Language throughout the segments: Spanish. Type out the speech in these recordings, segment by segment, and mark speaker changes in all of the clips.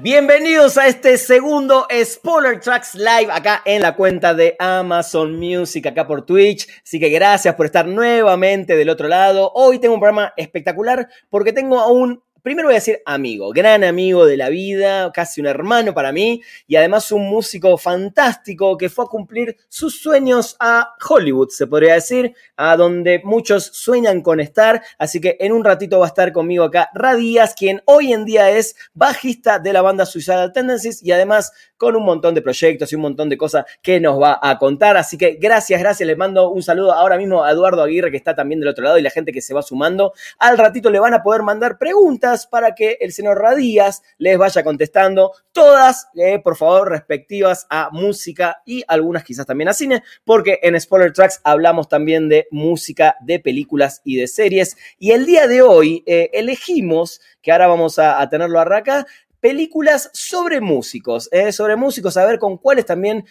Speaker 1: Bienvenidos a este segundo Spoiler Tracks Live acá en la cuenta de Amazon Music, acá por Twitch. Así que gracias por estar nuevamente del otro lado. Hoy tengo un programa espectacular porque tengo a un primero voy a decir amigo, gran amigo de la vida, casi un hermano para mí y además un músico fantástico que fue a cumplir sus sueños a Hollywood, se podría decir, a donde muchos sueñan con estar. Así que en un ratito va a estar conmigo acá Radías, quien hoy en día es bajista de la banda Suicidal Tendencies y además con un montón de proyectos y un montón de cosas que nos va a contar. Así que gracias, gracias. Les mando un saludo ahora mismo a Eduardo Aguirre, que está también del otro lado, y la gente que se va sumando. Al ratito le van a poder mandar preguntas para que el señor Radías les vaya contestando. Todas, eh, por favor, respectivas a música y algunas quizás también a cine, porque en Spoiler Tracks hablamos también de música, de películas y de series. Y el día de hoy eh, elegimos, que ahora vamos a, a tenerlo a Raca, películas sobre músicos, eh, sobre músicos, a ver con cuáles también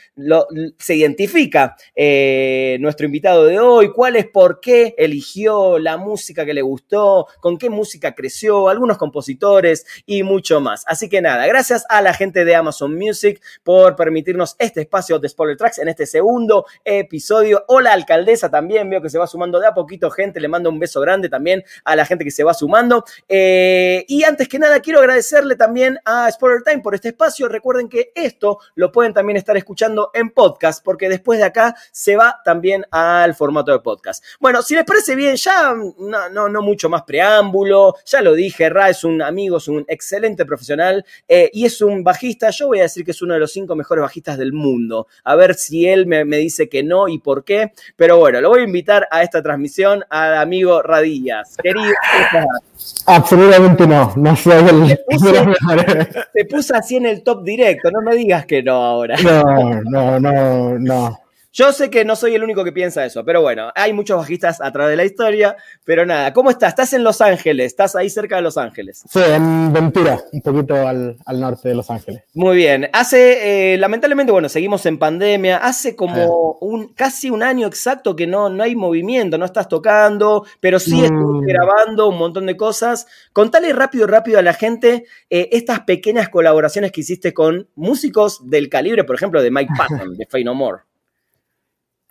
Speaker 1: se identifica eh, nuestro invitado de hoy, cuál es por qué eligió la música que le gustó, con qué música creció, algunos compositores y mucho más. Así que nada, gracias a la gente de Amazon Music por permitirnos este espacio de Spoiler Tracks en este segundo episodio. Hola alcaldesa también, veo que se va sumando de a poquito gente, le mando un beso grande también a la gente que se va sumando. Eh, y antes que nada, quiero agradecerle también a Spoiler Time por este espacio. Recuerden que esto lo pueden también estar escuchando en podcast, porque después de acá se va también al formato de podcast. Bueno, si les parece bien, ya no, no, no mucho más preámbulo, ya lo dije, Ra es un amigo, es un excelente profesional eh, y es un bajista. Yo voy a decir que es uno de los cinco mejores bajistas del mundo. A ver si él me, me dice que no y por qué. Pero bueno, lo voy a invitar a esta transmisión al amigo Radillas. Querido,
Speaker 2: Absolutamente no, no soy el
Speaker 1: te puse así en el top directo, no me digas que no ahora.
Speaker 2: No, no, no, no.
Speaker 1: Yo sé que no soy el único que piensa eso, pero bueno, hay muchos bajistas a través de la historia, pero nada, ¿cómo estás? Estás en Los Ángeles, estás ahí cerca de Los Ángeles.
Speaker 2: Sí, en Ventura, un poquito al, al norte de Los Ángeles.
Speaker 1: Muy bien, hace, eh, lamentablemente, bueno, seguimos en pandemia, hace como un, casi un año exacto que no, no hay movimiento, no estás tocando, pero sí estás grabando un montón de cosas. Contale rápido, rápido a la gente eh, estas pequeñas colaboraciones que hiciste con músicos del calibre, por ejemplo, de Mike Patton, de Fey No More.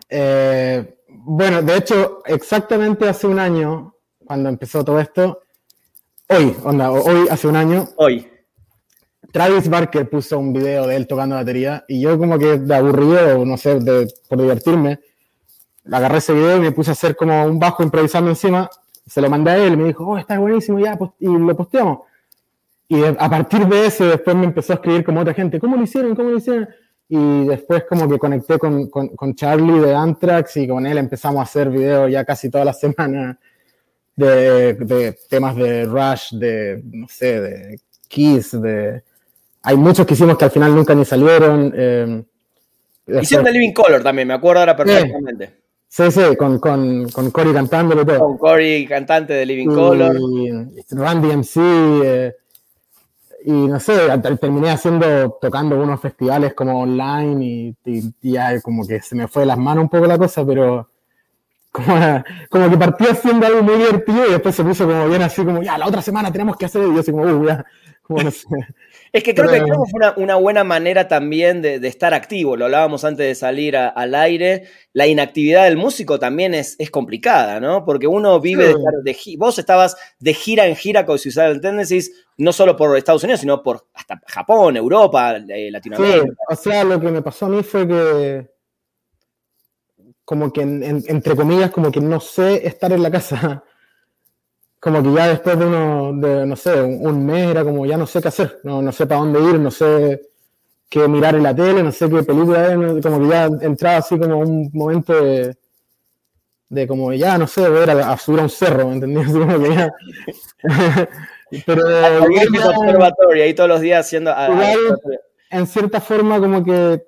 Speaker 2: Eh, bueno, de hecho, exactamente hace un año, cuando empezó todo esto, hoy, onda, hoy hace un año,
Speaker 1: Hoy.
Speaker 2: Travis Barker puso un video de él tocando batería y yo como que de aburrido, no sé, de- por divertirme, agarré ese video y me puse a hacer como un bajo improvisando encima, se lo mandé a él y me dijo, oh, está buenísimo, ya, post- y lo posteamos. Y a partir de eso después me empezó a escribir como otra gente, ¿cómo lo hicieron? ¿Cómo lo hicieron? Y después como que conecté con, con, con Charlie de Anthrax y con él empezamos a hacer videos ya casi toda la semana de, de temas de Rush, de, no sé, de Kiss, de... Hay muchos que hicimos que al final nunca ni salieron. eh, después-
Speaker 1: Hicieron The Living Color también, me acuerdo ahora perfectamente.
Speaker 2: Sí, sí, con, con, con Cory cantándolo todo.
Speaker 1: Con Corey, cantante de Living Color.
Speaker 2: Y Randy MC. eh, y no sé, terminé haciendo, tocando unos festivales como online y, ya como que se me fue de las manos un poco la cosa, pero como, como que partí haciendo algo muy divertido y después se puso como bien así como, ya, la otra semana tenemos que hacer, y yo así como, uh, ya, como no sé.
Speaker 1: Es que creo que,
Speaker 2: Pero-
Speaker 1: creo que fue una, una buena manera también de, de estar activo. Lo hablábamos antes de salir a- al aire. La inactividad del músico también es, es complicada, ¿no? Porque uno vive
Speaker 2: Sí.
Speaker 1: de estar de Vos estabas de gira en gira con Suicidal Tendencies, no solo por Estados Unidos, sino por hasta Japón, Europa, eh,
Speaker 2: Sí,
Speaker 1: Latinoamérica.
Speaker 2: o sea, lo que me pasó a mí fue que, como que, en- en- entre comillas, como que no sé estar en la casa. Como que ya después de uno, de, no sé, un, un mes era como ya no sé qué hacer, no, no sé para dónde ir, no sé qué mirar en la tele, no sé qué película no- como que ya entraba así como un momento de, de como ya no sé, ver a, a subir a un cerro. Así como que ya. Pero ya-
Speaker 1: ahí todos los días haciendo. a- a-
Speaker 2: Igual- en cierta forma como que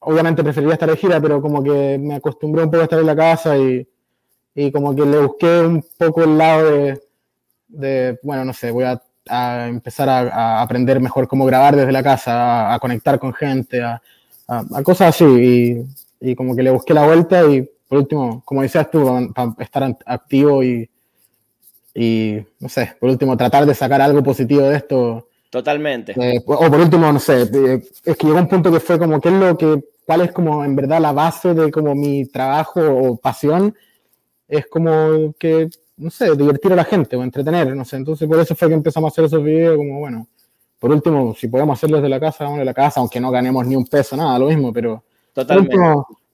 Speaker 2: obviamente preferiría estar de gira, pero como que me acostumbré un poco a estar en la casa y, y como que le busqué un poco el lado de, de bueno, no sé, voy a, a empezar a, a, aprender mejor cómo grabar desde la casa, a, a conectar con gente, a, cosas así. Y, y, como que le busqué la vuelta y por último, como decías tú, para estar activo y, y, no sé, por último, tratar de sacar algo positivo de esto.
Speaker 1: Totalmente.
Speaker 2: Eh, o por último, no sé, eh, es que llegó un punto que fue como, ¿qué es lo que, cuál es como en verdad la base de como mi trabajo o pasión? Es como que, no sé, divertir a la gente o entretener, no sé. Entonces, por eso fue que empezamos a hacer esos videos, como, bueno, por último, si podemos hacerlos de la casa, vamos de la casa, aunque no ganemos ni un peso, nada, lo mismo, pero.
Speaker 1: Totalmente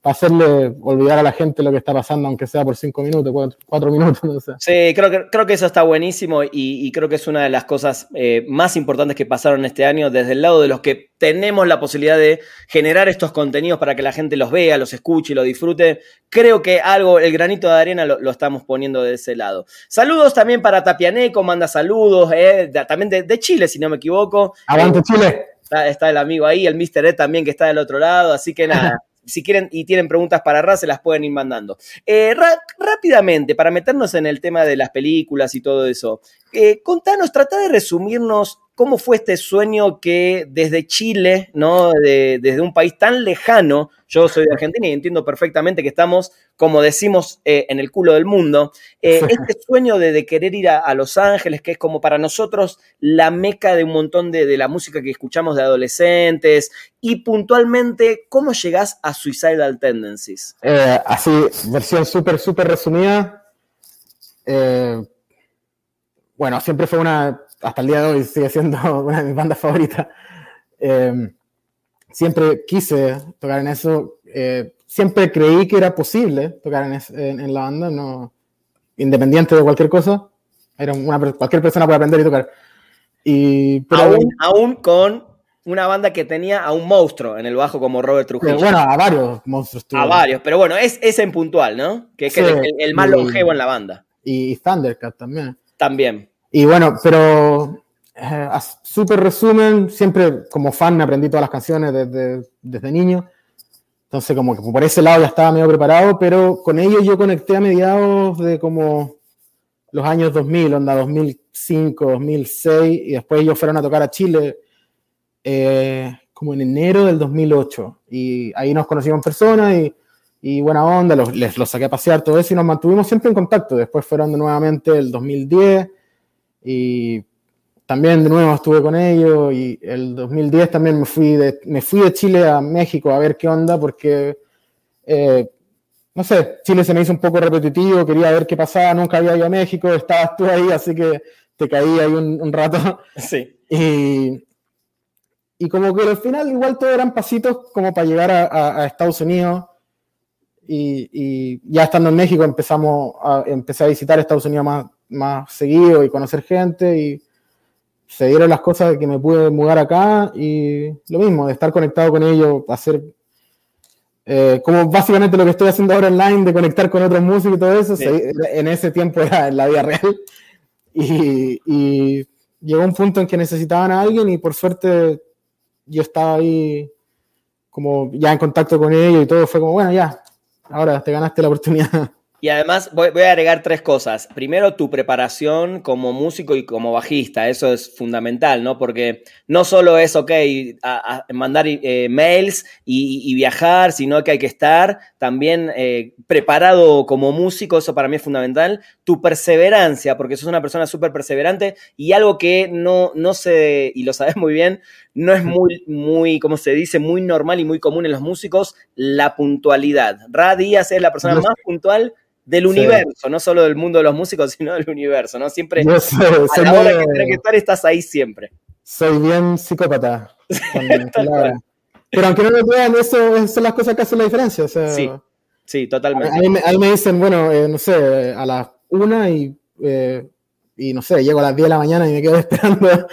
Speaker 2: para hacerle olvidar a la gente lo que está pasando, aunque sea por cinco minutos, cuatro, minutos, no sé.
Speaker 1: Sí, creo que, creo que eso está buenísimo y, creo que es una de las cosas eh, más importantes que pasaron este año desde el lado de los que tenemos la posibilidad de generar estos contenidos para que la gente los vea, los escuche y lo disfrute. Creo que algo, el granito de arena lo, estamos poniendo de ese lado. Saludos también para Tapianeco, manda saludos, eh, también de, Chile, si no me equivoco.
Speaker 2: Aguante eh, Chile.
Speaker 1: Está, está, el amigo ahí, el Mr. Ed también que está del otro lado, así que nada. si quieren y tienen preguntas para Ra, se las pueden ir mandando. Eh, rápidamente, para meternos en el tema de las películas y todo eso, eh, contanos, trata de resumirnos cómo fue este sueño que desde Chile, ¿no? desde un país tan lejano, yo soy de Argentina y entiendo perfectamente que estamos, como decimos, eh, en el culo del mundo, eh, este sueño de, querer ir a, Los Ángeles, que es como para nosotros la meca de un montón de, la música que escuchamos de adolescentes, y puntualmente, ¿cómo llegás a Suicidal Tendencies?
Speaker 2: Así, versión súper, súper resumida. Bueno, siempre fue una hasta el día de hoy sigue siendo una de mis bandas favoritas. Em, siempre quise tocar en eso, eh, siempre creí que era posible tocar en, en, la banda, no, independiente de cualquier cosa, era una, cualquier persona puede aprender y tocar. Y,
Speaker 1: aún, aún con una banda que tenía a un monstruo en el bajo como Robert Trujillo.
Speaker 2: bueno, a varios monstruos.
Speaker 1: A varios, pero bueno, es, es en puntual, ¿no? Que es el, más longevo en la banda.
Speaker 2: Y Thundercat también.
Speaker 1: También.
Speaker 2: Y bueno, pero eh, súper resumen, siempre como fan me aprendí todas las canciones desde, desde niño. Entonces como que por ese lado ya estaba medio preparado, pero con ellos yo conecté a mediados de como los años 2000, onda 2005, 2006, y después ellos fueron a tocar a Chile eh, como en enero del 2008. Y ahí nos conocimos en persona y, y buena onda, los, les los saqué a pasear, todo eso, y nos mantuvimos siempre en contacto. Después fueron nuevamente el 2010 y también de nuevo estuve con ellos y el 2010 también me fui de, me fui de Chile a México a ver qué onda porque, eh, no sé, Chile se me hizo un poco repetitivo, quería ver qué pasaba, nunca había ido a México, estabas tú ahí, así que te caí ahí un, rato.
Speaker 1: Sí.
Speaker 2: Y, y como que al final igual todo eran pasitos como para llegar a, a, Estados Unidos. Y, y, ya estando en México empezamos a, empecé a visitar Estados Unidos más, más seguido y conocer gente y se dieron las cosas de que me pude mudar acá y lo mismo, de estar conectado con ellos, hacer eh, como básicamente lo que estoy haciendo ahora online, de conectar con otros músicos y todo eso, en ese tiempo era en la vida real. Y, y, llegó un punto en que necesitaban a alguien y por suerte yo estaba ahí como ya en contacto con ellos y todo fue como, bueno, ya, ahora te ganaste la oportunidad.
Speaker 1: Y además voy, a agregar tres cosas. Primero, tu preparación como músico y como bajista, eso es fundamental, ¿no? Porque no solo es, ok, mandar eh, mails y, viajar, sino que hay que estar también eh, preparado como músico, eso para mí es fundamental. Tu perseverancia, porque sos una persona súper perseverante y algo que no, no se, y lo sabes muy bien, no es muy, muy, como se dice, muy normal y muy común en los músicos, la puntualidad. Ra Díaz es la persona más puntual del universo, no solo del mundo de los músicos, sino del universo, ¿no? Siempre
Speaker 2: a
Speaker 1: la hora que estar estás ahí siempre.
Speaker 2: Soy bien psicópata. Pero aunque no lo vean, eso son las cosas que hacen la diferencia.
Speaker 1: sí, sí, totalmente.
Speaker 2: Ahí me, dicen, bueno, eh, no sé, a las una y, eh, y no sé, llego a las 10 de la mañana y me quedo esperando.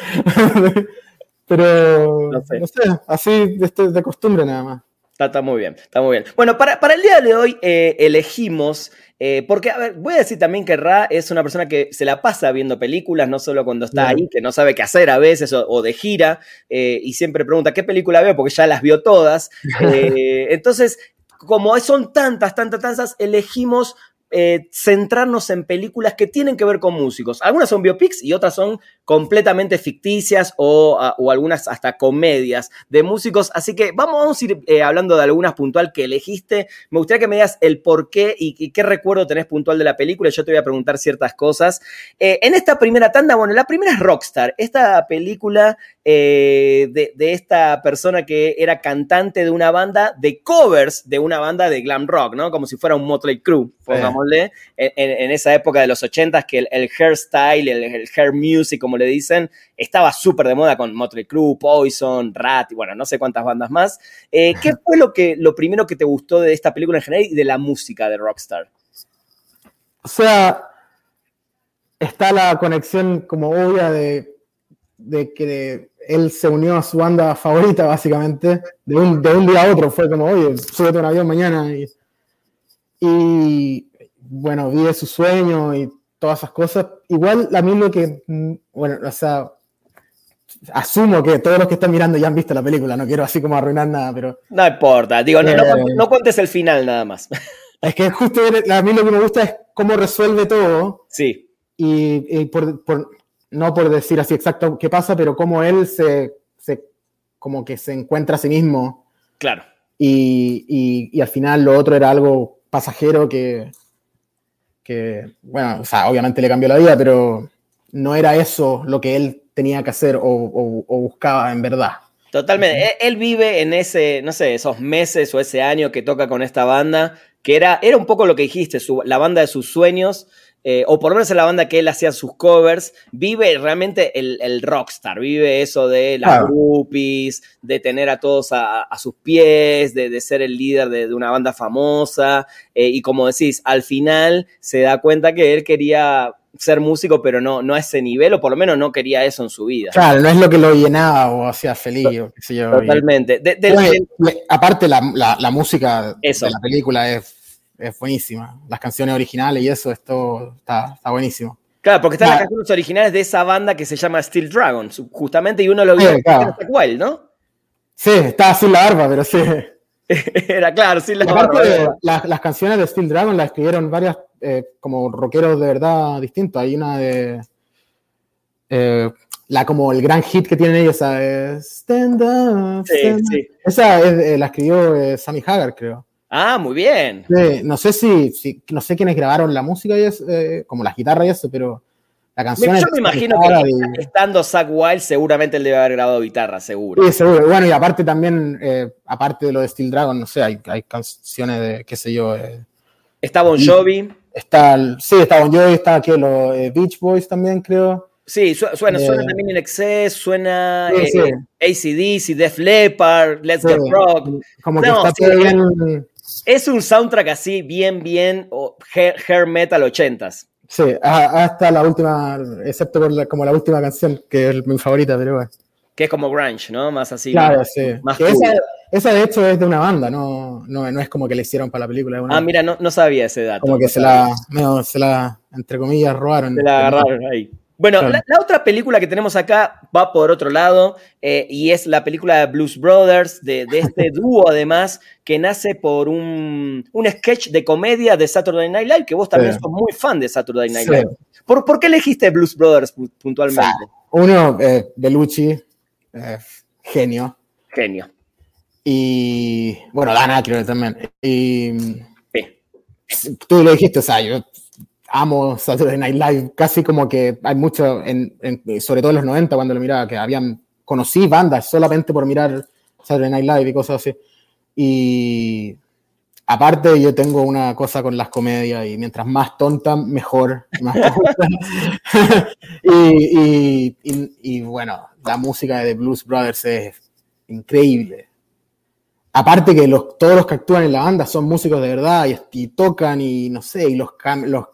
Speaker 2: Pero, no sé, así de, de costumbre nada más.
Speaker 1: Está, muy bien, está muy bien. Bueno, para, para el día de hoy eh, elegimos, eh, porque, a ver, voy a decir también que Ra es una persona que se la pasa viendo películas, no solo cuando está ahí, que no sabe qué hacer a veces o, de gira, eh, y siempre pregunta qué película veo, porque ya las vio todas. entonces, como son tantas, tantas, tantas, elegimos eh, centrarnos en películas que tienen que ver con músicos. Algunas son biopics y otras son completamente ficticias o, algunas hasta comedias de músicos. Así que vamos, a ir eh, hablando de algunas puntual que elegiste. Me gustaría que me digas el por qué y, qué recuerdo tenés puntual de la película. Yo te voy a preguntar ciertas cosas. Eh, en esta primera tanda, bueno, la primera es Rockstar. Esta película de, esta persona que era cantante de una banda de covers de una banda de glam rock, ¿no? Como si fuera un Motley Crue, en, esa época de los 80 que el, hairstyle, el, el, hair music, como le dicen, estaba súper de moda con Motley Crue, Poison, Rat, y bueno, no sé cuántas bandas más. Eh, ¿Qué fue lo, que, lo primero que te gustó de esta película en general y de la música de Rockstar?
Speaker 2: O sea, está la conexión como obvia de, que él se unió a su banda favorita, básicamente, de un, día a otro. Fue como, oye, súbete un avión mañana y bueno, vive su sueño y todas esas cosas. Igual a mí lo que, mm, bueno, o sea, asumo que todos los que están mirando ya han visto la película, no quiero así como arruinar nada, pero...
Speaker 1: No importa, digo, no, no, eh, cuentes el final nada más.
Speaker 2: Es que justo a mí lo que me gusta es cómo resuelve todo.
Speaker 1: Sí.
Speaker 2: Y, por, por, no por decir así exacto qué pasa, pero cómo él se, se como que se encuentra a sí mismo.
Speaker 1: Claro.
Speaker 2: Y, y, y al final lo otro era algo pasajero que, que, bueno, o sea, obviamente le cambió la vida, pero no era eso lo que él tenía que hacer o, buscaba en verdad.
Speaker 1: Totalmente. Él, vive en ese, no sé, esos meses o ese año que toca con esta banda, que era, era un poco lo que dijiste, la banda de sus sueños, eh, o por lo menos en la banda que él hacía sus covers, vive realmente el, rockstar, vive eso de las groupies, de tener a todos a, sus pies, de, ser el líder de, una banda famosa, eh, y como decís, al final se da cuenta que él quería ser músico, pero no, no a ese nivel, o por lo menos no quería eso en su vida.
Speaker 2: Claro, no es lo que lo llenaba o hacía feliz, o qué sé yo.
Speaker 1: Totalmente.
Speaker 2: aparte, la, música de la película es es buenísima. Las canciones originales y eso, esto está, está buenísimo.
Speaker 1: Claro, porque están las canciones originales de esa banda que se llama Steel Dragon, justamente, y uno lo vio
Speaker 2: claro.
Speaker 1: igual, ¿no?
Speaker 2: Sí, estaba sin la barba, pero sí.
Speaker 1: Era claro, sin la barba.
Speaker 2: las canciones de Steel Dragon las escribieron varias, eh, como rockeros de verdad distintos. Hay una de. Eh, la como el gran hit que tienen ellos, Stand Up. sí, sí. Esa eh, la escribió Sammy Hagar, creo.
Speaker 1: Ah, muy bien.
Speaker 2: no sé si, no sé quiénes grabaron la música y eso, eh, como las guitarras y eso, pero la canción.
Speaker 1: Yo me imagino que estando Zack Wild, seguramente él debe haber grabado guitarra, seguro.
Speaker 2: Sí, seguro. Bueno, y aparte también, eh, aparte de lo de Steel Dragon, no sé, hay, hay canciones de, qué sé yo. Eh,
Speaker 1: está Bon Jovi.
Speaker 2: Está, sí, está Bon Jovi, está aquí los Beach Boys también, creo.
Speaker 1: Sí, suena, suena también en Excess, suena sí, ACDC, Def Leppard, Let's Get Rock.
Speaker 2: Como que está todo bien
Speaker 1: es un soundtrack así, bien, bien, hair, metal ochentas.
Speaker 2: Sí, hasta la última, excepto por como la última canción, que es mi favorita, pero bueno.
Speaker 1: Que es como grunge, ¿no? Más así.
Speaker 2: Claro, sí. esa, de hecho es de una banda, no, no, es como que le hicieron para la película.
Speaker 1: ah, mira, no, no, sabía ese dato.
Speaker 2: Como que se la, se la, entre comillas, robaron.
Speaker 1: Se la agarraron ahí. Bueno, la, otra película que tenemos acá va por otro lado eh, y es la película de Blues Brothers, de, este dúo además, que nace por un, sketch de comedia de Saturday Night Live, que vos también sos muy fan de Saturday Night Live. ¿Por, qué elegiste Blues Brothers puntualmente?
Speaker 2: uno, eh, Bellucci, eh, genio.
Speaker 1: Genio.
Speaker 2: Y bueno, Dana creo también. Y tú lo dijiste, o sea, yo amo Saturday Night Live, casi como que hay mucho, en, sobre todo en los 90 cuando lo miraba, que habían, conocí bandas solamente por mirar Saturday Night Live y cosas así. Y aparte yo tengo una cosa con las comedias y mientras más tonta, mejor. y, y, bueno, la música de The Blues Brothers es increíble. Aparte que los, todos los que actúan en la banda son músicos de verdad y, tocan y no sé, y los, los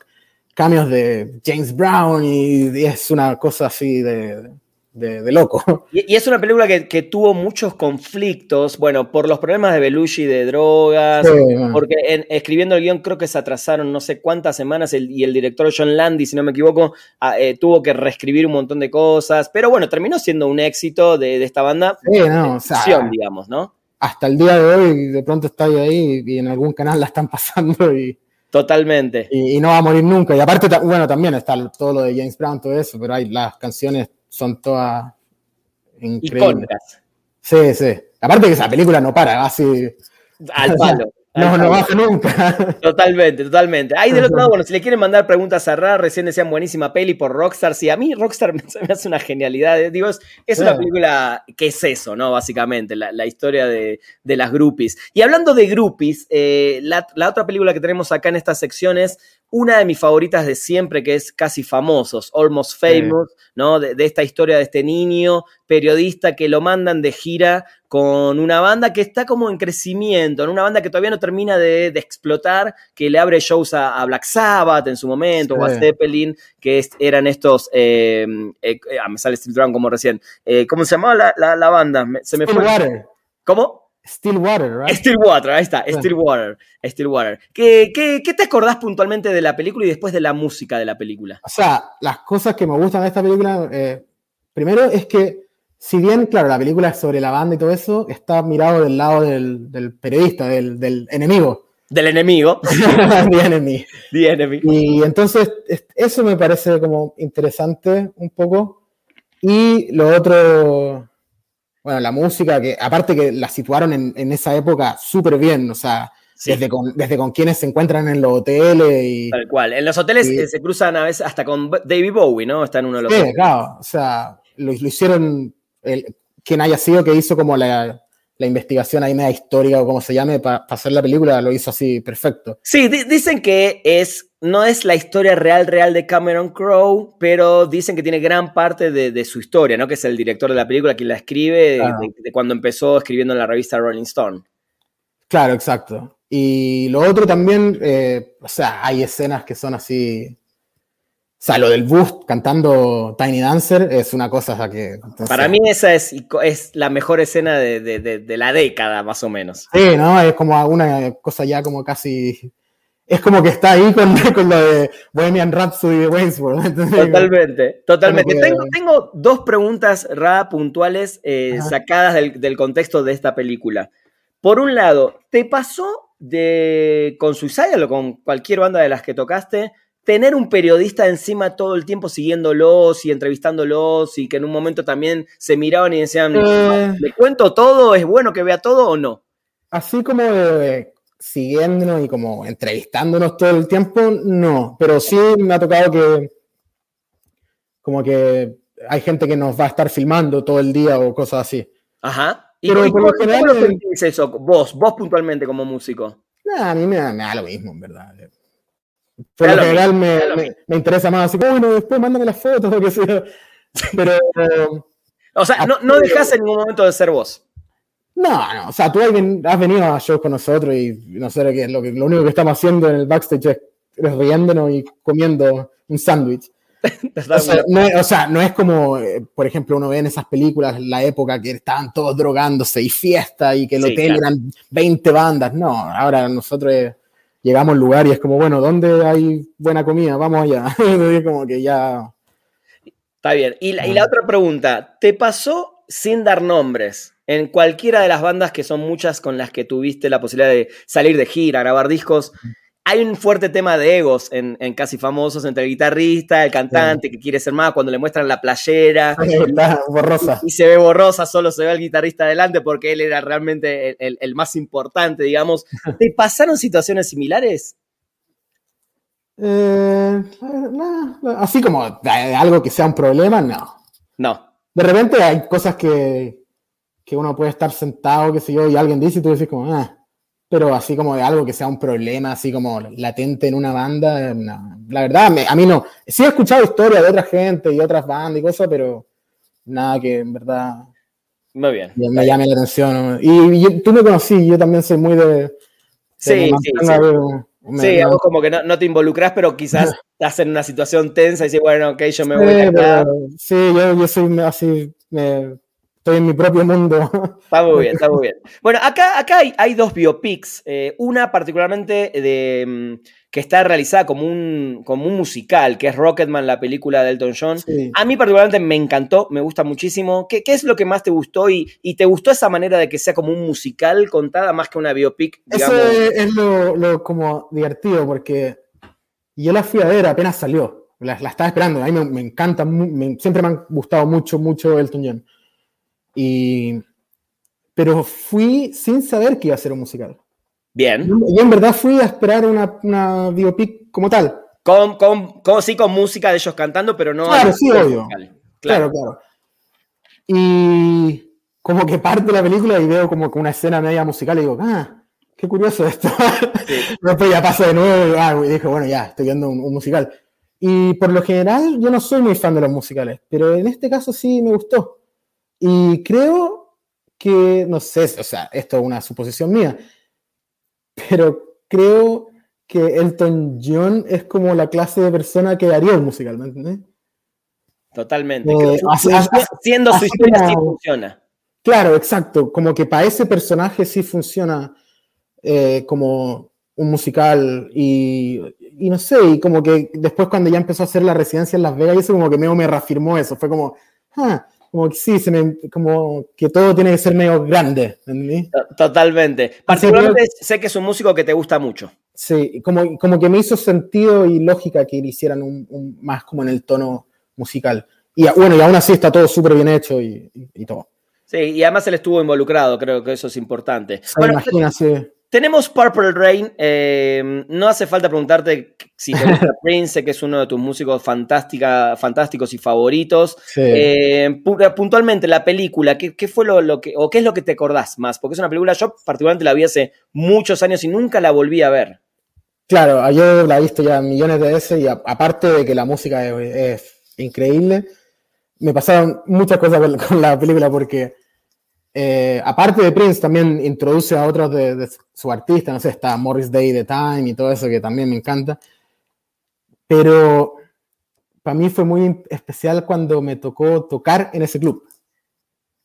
Speaker 2: cambios de James Brown y, es una cosa así de, de, de loco.
Speaker 1: Y, y, es una película que, que, tuvo muchos conflictos, bueno, por los problemas de Belushi, de drogas, sí, porque en, escribiendo el guion creo que se atrasaron no sé cuántas semanas el, y el director John Landy, si no me equivoco, a, eh, tuvo que reescribir un montón de cosas, pero bueno, terminó siendo un éxito de, de esta banda,
Speaker 2: sí, no, o sea,
Speaker 1: digamos, ¿no?
Speaker 2: Hasta el día de hoy, de pronto está ahí y en algún canal la están pasando y...
Speaker 1: Totalmente.
Speaker 2: Y, y, no va a morir nunca. Y aparte, bueno, también está todo lo de James Brown, todo eso, pero hay, las canciones son todas increíbles. Icónicas. Sí, sí. Aparte que esa película no para, así.
Speaker 1: Al palo.
Speaker 2: No, no baja nunca.
Speaker 1: Totalmente, totalmente. Ahí del otro lado, bueno, si le quieren mandar preguntas a Ra, recién decían buenísima peli por Rockstar. Sí, a mí Rockstar me, me hace una genialidad. Eh. Digo, es, es una película que es eso, ¿no? Básicamente, la, la historia de, de, las groupies. Y hablando de groupies, eh, la, la, otra película que tenemos acá en esta sección es una de mis favoritas de siempre, que es Casi Famosos, Almost Famous, sí. ¿no? De, de, esta historia de este niño periodista que lo mandan de gira con una banda que está como en crecimiento, en una banda que todavía no termina de, de explotar, que le abre shows a, a, Black Sabbath en su momento, sí. o a Zeppelin, que es, eran estos, eh, eh, ah, me sale Steel Drum como recién, eh, ¿cómo se llamaba la, la, la banda? Se me fue. ¿Cómo?
Speaker 2: Stillwater, right?
Speaker 1: Stillwater, ahí está. Stillwater, Stillwater. ¿Qué, qué, ¿Qué, te acordás puntualmente de la película y después de la música de la película?
Speaker 2: O sea, las cosas que me gustan de esta película, eh, primero es que, si bien, claro, la película es sobre la banda y todo eso, está mirado del lado del, del periodista, del, del, enemigo.
Speaker 1: Del enemigo.
Speaker 2: The enemy.
Speaker 1: The enemy.
Speaker 2: Y entonces, eso me parece como interesante un poco. Y lo otro, bueno, la música, que aparte que la situaron en, en esa época súper bien, o sea, sí. desde, con, desde con quienes se encuentran en los hoteles y...
Speaker 1: Tal cual, en los hoteles y, se cruzan a veces hasta con David Bowie, ¿no? Está en uno de los...
Speaker 2: Sí, claro, o sea, lo, lo hicieron, el, quien haya sido que hizo como la, la investigación ahí media histórica o como se llame para pa hacer la película, lo hizo así perfecto.
Speaker 1: Sí, dicen que es no es la historia real, real de Cameron Crowe, pero dicen que tiene gran parte de, de, su historia, ¿no? Que es el director de la película quien la escribe, claro. de, de, cuando empezó escribiendo en la revista Rolling Stone.
Speaker 2: Claro, exacto. Y lo otro también, eh, o sea, hay escenas que son así. O sea, lo del bus cantando Tiny Dancer es una cosa que.
Speaker 1: Entonces, Para mí, esa es, es la mejor escena de, de la década, más o menos.
Speaker 2: Sí, ¿no? Es como una cosa ya como casi es como que está ahí con, con lo de Bohemian Rhapsody de Wayne's World.
Speaker 1: Totalmente, totalmente. Que... Tengo, tengo, dos preguntas, Ra, puntuales, eh, sacadas del, del, contexto de esta película. Por un lado, ¿te pasó de con Suicide o con cualquier banda de las que tocaste, tener un periodista encima todo el tiempo siguiéndolos y entrevistándolos y que en un momento también se miraban y decían, eh... ¿le cuento todo? ¿Es bueno que vea todo o no?
Speaker 2: Así como siguiéndonos y como entrevistándonos todo el tiempo, no, pero sí me ha tocado que como que hay gente que nos va a estar filmando todo el día o cosas así.
Speaker 1: Ajá. ¿Y, pero, por lo general, ¿cómo lo sentís eso? Vos, vos puntualmente como músico.
Speaker 2: Nah, a mí me da, me da, lo mismo, en verdad. Por lo, lo general me, me, me, interesa más así, bueno, después mándame las fotos o que sea. Pero...
Speaker 1: o sea, no, no dejas en ningún momento de ser vos.
Speaker 2: No, no, o sea, tú has venido a shows con nosotros y no sé qué lo, que, lo único que estamos haciendo en el backstage es, es riéndonos y comiendo un sándwich. o, sea, no, o sea, no es como, eh, por ejemplo, uno ve en esas películas la época que estaban todos drogándose y fiesta y que el sí, hotel claro. eran 20 bandas. No, ahora nosotros eh, llegamos al lugar y es como, bueno, ¿dónde hay buena comida? Vamos allá. como que ya.
Speaker 1: Está bien. Y la, y la otra pregunta, ¿te pasó sin dar nombres? en cualquiera de las bandas que son muchas con las que tuviste la posibilidad de salir de gira, grabar discos, hay un fuerte tema de egos en, en Casi Famosos entre el guitarrista, el cantante que quiere ser más, cuando le muestran la playera.
Speaker 2: Está borrosa.
Speaker 1: Y, y, se ve borrosa, solo se ve al guitarrista adelante porque él era realmente el, el, el más importante, digamos. ¿Te pasaron situaciones similares?
Speaker 2: Eh, no, así como algo que sea un problema, no.
Speaker 1: No.
Speaker 2: De repente hay cosas que, que uno puede estar sentado, qué sé yo, y alguien dice y tú dices como, ah, pero así como de algo que sea un problema, así como latente en una banda, no. la verdad, me, a mí no. Sí he escuchado historias de otra gente y otras bandas y cosas, pero nada que en verdad
Speaker 1: Muy bien.
Speaker 2: me, me llame la atención. Y, y, tú me conocí, yo también soy muy de... de
Speaker 1: sí, sí, sí. Me, sí, vos como que no, no, te involucras, pero quizás estás en una situación tensa y dices, bueno, ok, yo me voy
Speaker 2: sí, a Sí, yo, yo soy así me, estoy en mi propio mundo.
Speaker 1: Está muy bien, está muy bien. Bueno, acá, acá hay, hay dos biopics. eh, una particularmente de, mm, que está realizada como un, como un musical, que es Rocketman, la película de Elton John.
Speaker 2: Sí.
Speaker 1: A mí particularmente me encantó, me gusta muchísimo. ¿Qué, qué es lo que más te gustó? Y, y te gustó esa manera de que sea como un musical contada más que una biopic,
Speaker 2: Eso
Speaker 1: digamos?
Speaker 2: es, es lo, lo como divertido, porque yo la fui a ver apenas salió. La, la estaba esperando. A mí me, me encanta, me- siempre me han gustado mucho, mucho Elton John. Y, pero fui sin saber que iba a ser un musical.
Speaker 1: Bien.
Speaker 2: Yo, en verdad fui a esperar una, una biopic como tal.
Speaker 1: Con, con, con- sí, con música de ellos cantando, pero no.
Speaker 2: Claro, sí, obvio.
Speaker 1: musical.
Speaker 2: Claro, claro. Y como que parte la película y veo como que una escena media musical y digo, ah, qué curioso esto.
Speaker 1: Sí.
Speaker 2: Después ya pasa de nuevo y, ah, y dije, bueno, ya, estoy viendo un, un musical. Y por lo general yo no soy muy fan de los musicales, pero en este caso sí me gustó. Y creo que, no sé, o sea, esto es una suposición mía, pero creo que Elton John es como la clase de persona que haría un musical, ¿me entiendes?
Speaker 1: Totalmente.
Speaker 2: Eh, así-
Speaker 1: su-
Speaker 2: así-
Speaker 1: siendo su
Speaker 2: así
Speaker 1: historia sí
Speaker 2: como-
Speaker 1: funciona.
Speaker 2: Claro, exacto. Como que para ese personaje sí funciona eh, como un musical y, y no sé, y como que después cuando ya empezó a hacer la residencia en Las Vegas, y eso como que medio me reafirmó eso. Fue como, ah, como que sí, se me, como que todo tiene que ser medio grande.
Speaker 1: Totalmente. Particularmente sé que es un músico que te gusta mucho.
Speaker 2: Sí, como, como que me hizo sentido y lógica que le hicieran un, un- más como en el tono musical. Y bueno, y aún así está todo súper bien hecho y, y- y todo.
Speaker 1: Sí, y además él estuvo involucrado, creo que eso es importante.
Speaker 2: Se
Speaker 1: Bueno,
Speaker 2: imagina, sí.
Speaker 1: Tenemos Purple Rain. eh, no hace falta preguntarte si te gusta Prince, que es uno de tus músicos fantástica, fantásticos y favoritos.
Speaker 2: Sí.
Speaker 1: Eh, pu- puntualmente, la película, ¿qué, qué fue lo, lo que, o qué es lo que te acordás más? Porque es una película, yo particularmente la vi hace muchos años y nunca la volví a ver.
Speaker 2: Claro, yo la he visto ya millones de veces y a- aparte de que la música es, es increíble, me pasaron muchas cosas con, con la película porque eh, aparte de Prince también introduce a otros de, de su artista, no sé, está Morris Day de Time y todo eso que también me encanta. Pero para mí fue muy especial cuando me tocó tocar en ese club.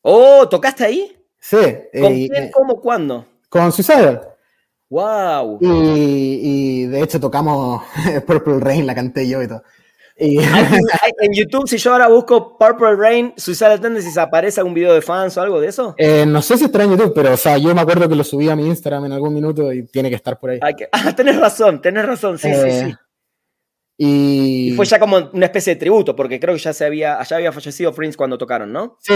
Speaker 1: Oh, ¿tocaste ahí?
Speaker 2: Sí,
Speaker 1: ¿Con
Speaker 2: eh,
Speaker 1: quién?
Speaker 2: eh,
Speaker 1: ¿Cómo? ¿Cuándo?
Speaker 2: con Suicidal.
Speaker 1: ¡Wow!
Speaker 2: Y, y de hecho tocamos Purple Rain, la canté yo y todo. Y,
Speaker 1: En YouTube, si yo ahora busco Purple Rain, Suicidal Tendencies, ¿aparece algún video de fans o algo de eso?
Speaker 2: eh, no sé si estará en YouTube, pero o sea, yo me acuerdo que lo subí a mi Instagram en algún minuto y tiene que estar por ahí.
Speaker 1: Que- Ah, tenés razón, tenés razón, sí, sí,
Speaker 2: Eh,
Speaker 1: sí.
Speaker 2: Y,
Speaker 1: Y fue ya como una especie de tributo, porque creo que ya se había, allá había fallecido Prince cuando tocaron, ¿no?
Speaker 2: Sí,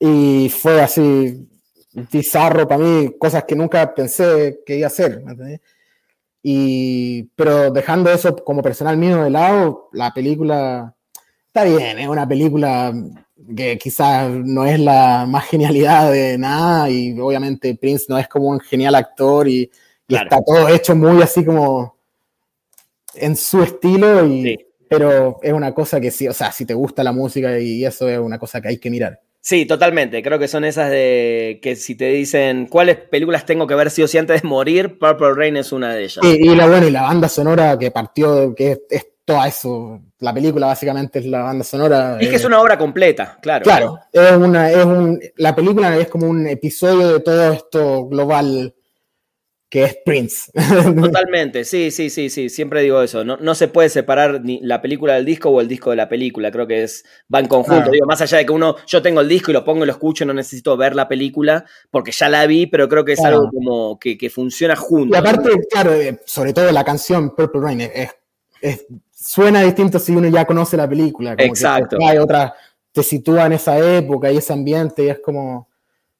Speaker 2: y fue así bizarro para mí, cosas que nunca pensé que iba a hacer. ¿me entendés? Y, pero dejando eso como personal mío de lado, la película está bien, es una película que quizás no es la más genialidad de nada y obviamente Prince no es como un genial actor y, y
Speaker 1: Claro.
Speaker 2: está todo hecho muy así como en su estilo y,
Speaker 1: Sí.
Speaker 2: pero es una cosa que sí, o sea, si te gusta la música y eso es una cosa que hay que mirar.
Speaker 1: Sí, totalmente. Creo que son esas de que si te dicen cuáles películas tengo que ver sí o sí antes de morir, Purple Rain es una de ellas.
Speaker 2: Y, y la bueno, y la banda sonora que partió, que es, es todo eso, la película básicamente es la banda sonora.
Speaker 1: Es que
Speaker 2: eh,
Speaker 1: es una obra completa, claro.
Speaker 2: Claro, es una, es un, la película es como un episodio de todo esto global que es Prince.
Speaker 1: Totalmente, sí, sí, sí, sí, siempre digo eso. No, no se puede separar ni la película del disco o el disco de la película. Creo que es va en conjunto.
Speaker 2: Claro.
Speaker 1: Digo, más allá de que uno, yo tengo el disco y lo pongo y lo escucho, no necesito ver la película porque ya la vi, pero creo que es
Speaker 2: Claro.
Speaker 1: algo como que, que funciona junto.
Speaker 2: Y aparte, claro, eh, sobre todo la canción Purple Rain es, es- es- suena distinto si uno ya conoce la película. Como
Speaker 1: Exacto.
Speaker 2: Hay otra, te sitúa en esa época y ese ambiente y es como...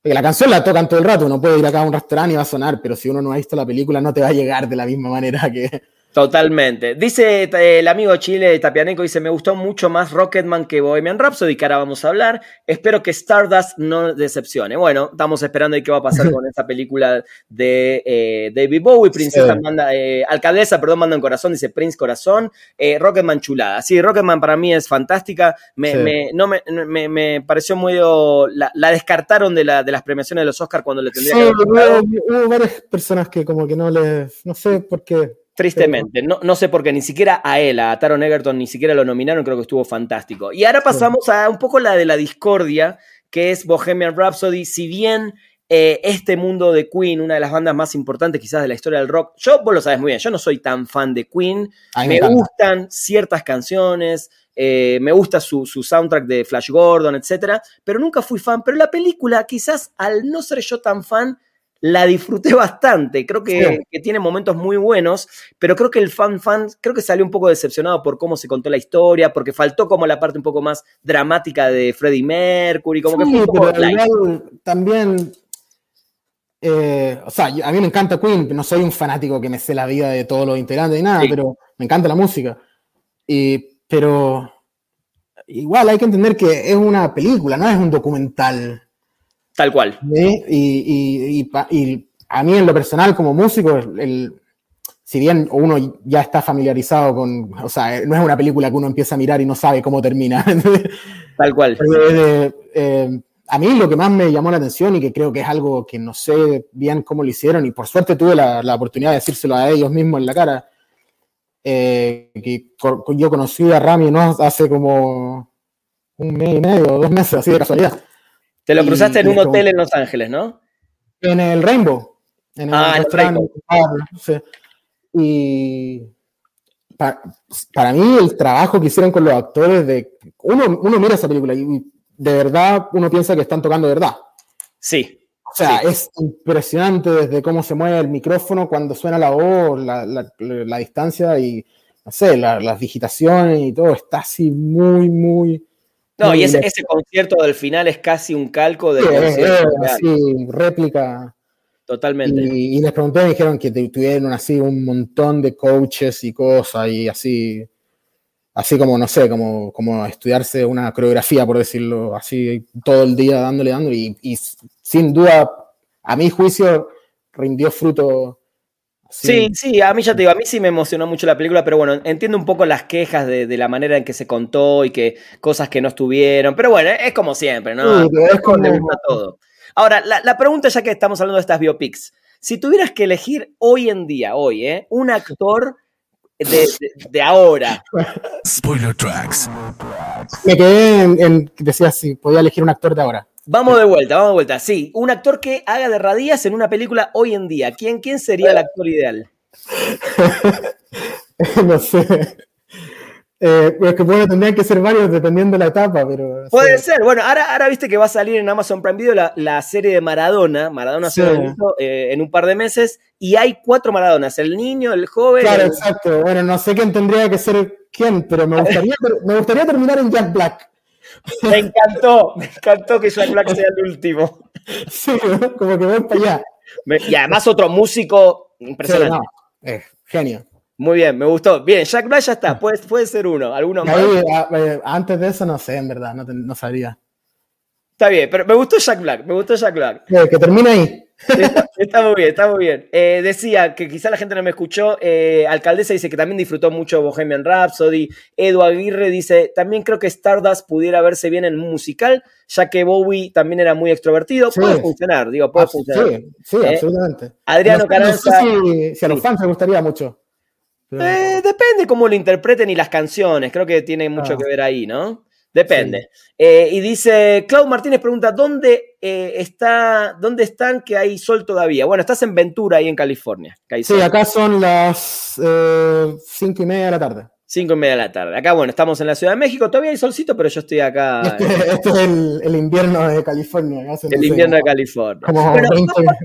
Speaker 2: porque la canción la tocan todo el rato, uno puede ir acá a un restaurante y va a sonar, pero si uno no ha visto la película no te va a llegar de la misma manera que...
Speaker 1: Totalmente. Dice eh, el amigo Chile Tapianeco, dice, me gustó mucho más Rocketman que Bohemian Rhapsody, que ahora vamos a hablar. Espero que Stardust no decepcione. Bueno, estamos esperando qué va a pasar con esa película de eh, David Bowie. Princesa
Speaker 2: Sí.
Speaker 1: manda, eh, alcaldesa, perdón, manda en corazón, dice Prince Corazón. Eh, Rocketman chulada. Sí, Rocketman para mí es fantástica. Me,
Speaker 2: Sí.
Speaker 1: me- no me, me- me pareció muy... oh, La, la descartaron de, la, de las premiaciones de los Oscars cuando le tendría
Speaker 2: Sí,
Speaker 1: que haber
Speaker 2: hubo, hubo varias personas que como que no les... No sé por qué.
Speaker 1: Tristemente, no, no sé por qué, ni siquiera a él, a Taron Egerton, ni siquiera lo nominaron, creo que estuvo fantástico. Y ahora pasamos a un poco la de la discordia, que es Bohemian Rhapsody. Si bien eh, este mundo de Queen, una de las bandas más importantes quizás de la historia del rock, yo, vos lo sabes muy bien, yo no soy tan fan de Queen, me, gustan ciertas canciones, eh, me gusta su, su, soundtrack de Flash Gordon, etc. Pero nunca fui fan. Pero la película, quizás al no ser yo tan fan, la disfruté bastante. Creo que, tiene momentos muy buenos, pero creo que el fan fan, creo que salió un poco decepcionado por cómo se contó la historia, porque faltó como la parte un poco más dramática de Freddie Mercury, como que fue un poco
Speaker 2: pero también, eh, o sea, a mí me encanta Queen, no soy un fanático que me sé la vida de todos los integrantes y nada, pero me encanta la música. Y, pero igual hay que entender que es una película, no es un documental.
Speaker 1: Tal cual.
Speaker 2: Y, a mí en lo personal como músico, el, si bien uno ya está familiarizado con, o sea, no es una película que uno empieza a mirar y no sabe cómo termina.
Speaker 1: Tal cual.
Speaker 2: Eh, a mí lo que más me llamó la atención y que creo que es algo que no sé bien cómo lo hicieron y por suerte tuve la, la oportunidad de decírselo a ellos mismos en la cara, eh, que yo conocí a Rami ¿no? hace como un mes y medio, dos meses, así de casualidad.
Speaker 1: Te lo cruzaste en un hotel en Los Ángeles, ¿no?
Speaker 2: En el Rainbow. En el ah, el Rainbow. Y para, mí el trabajo que hicieron con los actores de... Uno, uno mira esa película y de verdad uno piensa que están tocando de verdad.
Speaker 1: Sí.
Speaker 2: O sea, es impresionante desde cómo se mueve el micrófono cuando suena la voz, la, la, distancia y, no sé, las digitaciones y todo está así muy, muy
Speaker 1: no, y ese, ese, concierto del final es casi un calco del concierto.
Speaker 2: sí, réplica.
Speaker 1: Totalmente.
Speaker 2: Y, les pregunté, me dijeron que tuvieron así un montón de coaches y cosas, y así, así como, no sé, como, como estudiarse una coreografía, por decirlo así, todo el día dándole, dándole, y, y sin duda, a mi juicio, rindió fruto
Speaker 1: Sí. sí, a mí ya te digo, a mí sí me emocionó mucho la película, pero bueno, entiendo un poco las quejas de, la manera en que se contó y que cosas que no estuvieron, pero bueno, es como siempre, ¿no? es como... todo. Ahora, la, pregunta ya que estamos hablando de estas biopics, si tuvieras que elegir hoy en día, hoy, ¿eh? Un actor de, de, ahora.
Speaker 3: Spoiler tracks.
Speaker 2: Me quedé en, en, decía si podía elegir un actor de ahora.
Speaker 1: Vamos de vuelta, vamos de vuelta. Sí, un actor que haga de Radías en una película hoy en día. ¿Quién, quién sería el actor ideal?
Speaker 2: no sé. Eh, es que bueno, tendrían que ser varios dependiendo de la etapa, pero.
Speaker 1: Puede ser. Bueno, ahora, ahora viste que va a salir en Amazon Prime Video la, serie de Maradona. Maradona se eh, en un par de meses. Y hay cuatro Maradonas: el niño, el joven.
Speaker 2: Claro, exacto. Bueno, no sé quién tendría que ser quién, pero me gustaría, me gustaría terminar en Jack Black.
Speaker 1: Me encantó, me encantó que Jack Black sea el último.
Speaker 2: Sí, como que voy para allá.
Speaker 1: y además otro músico impresionante.
Speaker 2: genio.
Speaker 1: Muy bien, me gustó. Bien, Jack Black ya está, puede, puede ser uno. ¿Alguno más?
Speaker 2: Eh, antes de eso no sé, en verdad, no, no sabría.
Speaker 1: Está bien, pero me gustó Jack Black, me gustó Jack Black.
Speaker 2: Eh, que termine ahí.
Speaker 1: Está, muy bien, está muy bien. Eh, decía que quizá la gente no me escuchó. Eh, Alcaldesa dice que también disfrutó mucho Bohemian Rhapsody. Edu Aguirre dice: También creo que Stardust pudiera verse bien en un musical, ya que Bowie también era muy extrovertido. Puede funcionar, digo, puede ah, funcionar.
Speaker 2: Sí, sí, absolutamente.
Speaker 1: Adriano Caranza.
Speaker 2: si, a los fans les gustaría mucho.
Speaker 1: depende cómo lo interpreten y las canciones. Creo que tiene mucho ah. que ver ahí, ¿no? Depende. Eh, y dice, Clau Martínez pregunta, ¿dónde, eh, está, ¿dónde están que hay sol todavía? Bueno, estás en Ventura, ahí en California.
Speaker 2: sí, acá son las eh, cinco y media de la tarde.
Speaker 1: Cinco y media de la tarde. Acá, bueno, estamos en la Ciudad de México. Todavía hay solcito, pero yo estoy acá.
Speaker 2: Este, este es el, invierno de California.
Speaker 1: El invierno de California.
Speaker 2: Como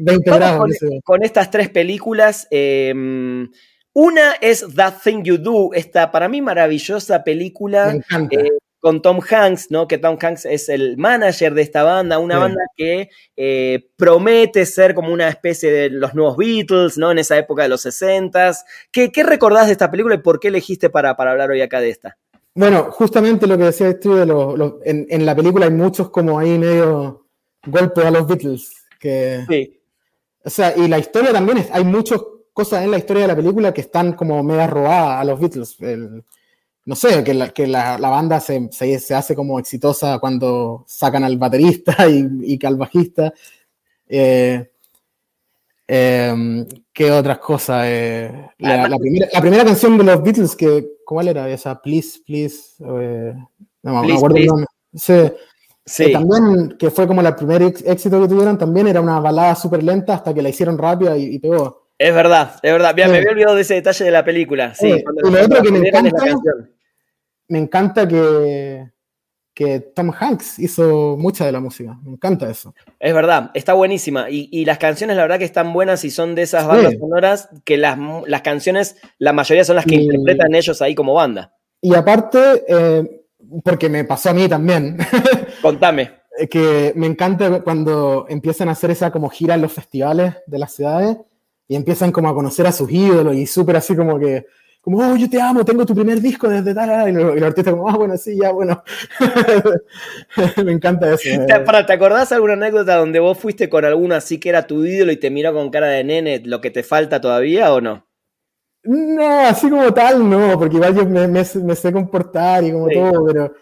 Speaker 2: 20, grados.
Speaker 1: Con, estas tres películas, em, una es That Thing You Do, esta para mí maravillosa película.
Speaker 2: Me encanta
Speaker 1: con Tom Hanks, ¿no? Que Tom Hanks es el manager de esta banda, una banda que eh, promete ser como una especie de los nuevos Beatles, ¿no? En esa época de los 60s. ¿Qué, qué recordás de esta película y por qué elegiste para, para hablar hoy acá de esta?
Speaker 2: Bueno, justamente lo que decía tú de los, en, la película hay muchos como ahí medio golpes a los Beatles. Que,
Speaker 1: sí.
Speaker 2: O sea, y la historia también es, hay muchas cosas en la historia de la película que están como medio robadas a los Beatles. El, no sé, que la, que la, banda se, se, hace como exitosa cuando sacan al baterista y, y al bajista. Eh, Em, ¿Qué otras cosas? Eh, la, primera, canción de los Beatles, que, ¿cuál era esa? Please, please. Eh, no, me acuerdo el nombre. Sí. Que también, que fue como el primer éxito que tuvieron, también era una balada súper lenta hasta que la hicieron rápida y, pegó.
Speaker 1: Es verdad, es verdad. me había olvidado de ese detalle de la película. Sí,
Speaker 2: y lo otro que me encanta, me encanta que, que Tom Hanks hizo mucha de la música. Me encanta eso.
Speaker 1: Es verdad, está buenísima. Y, las canciones, la verdad, que están buenas y son de esas bandas sonoras que las, canciones, la mayoría son las que interpretan ellos ahí como banda.
Speaker 2: Y aparte, eh, porque me pasó a mí también.
Speaker 1: Contame.
Speaker 2: que me encanta cuando empiezan a hacer esa como gira en los festivales de las ciudades y empiezan como a conocer a sus ídolos y súper así como que como, oh, yo te amo, tengo tu primer disco desde tal, y, los, artistas como, ah, bueno, sí, ya, bueno. Me encanta eso.
Speaker 1: ¿Te, para, ¿Te acordás alguna anécdota donde vos fuiste con alguno así que era tu ídolo y te miró con cara de nene lo que te falta todavía o no?
Speaker 2: No, así como tal, no, porque igual yo me, me, sé comportar y como todo, pero,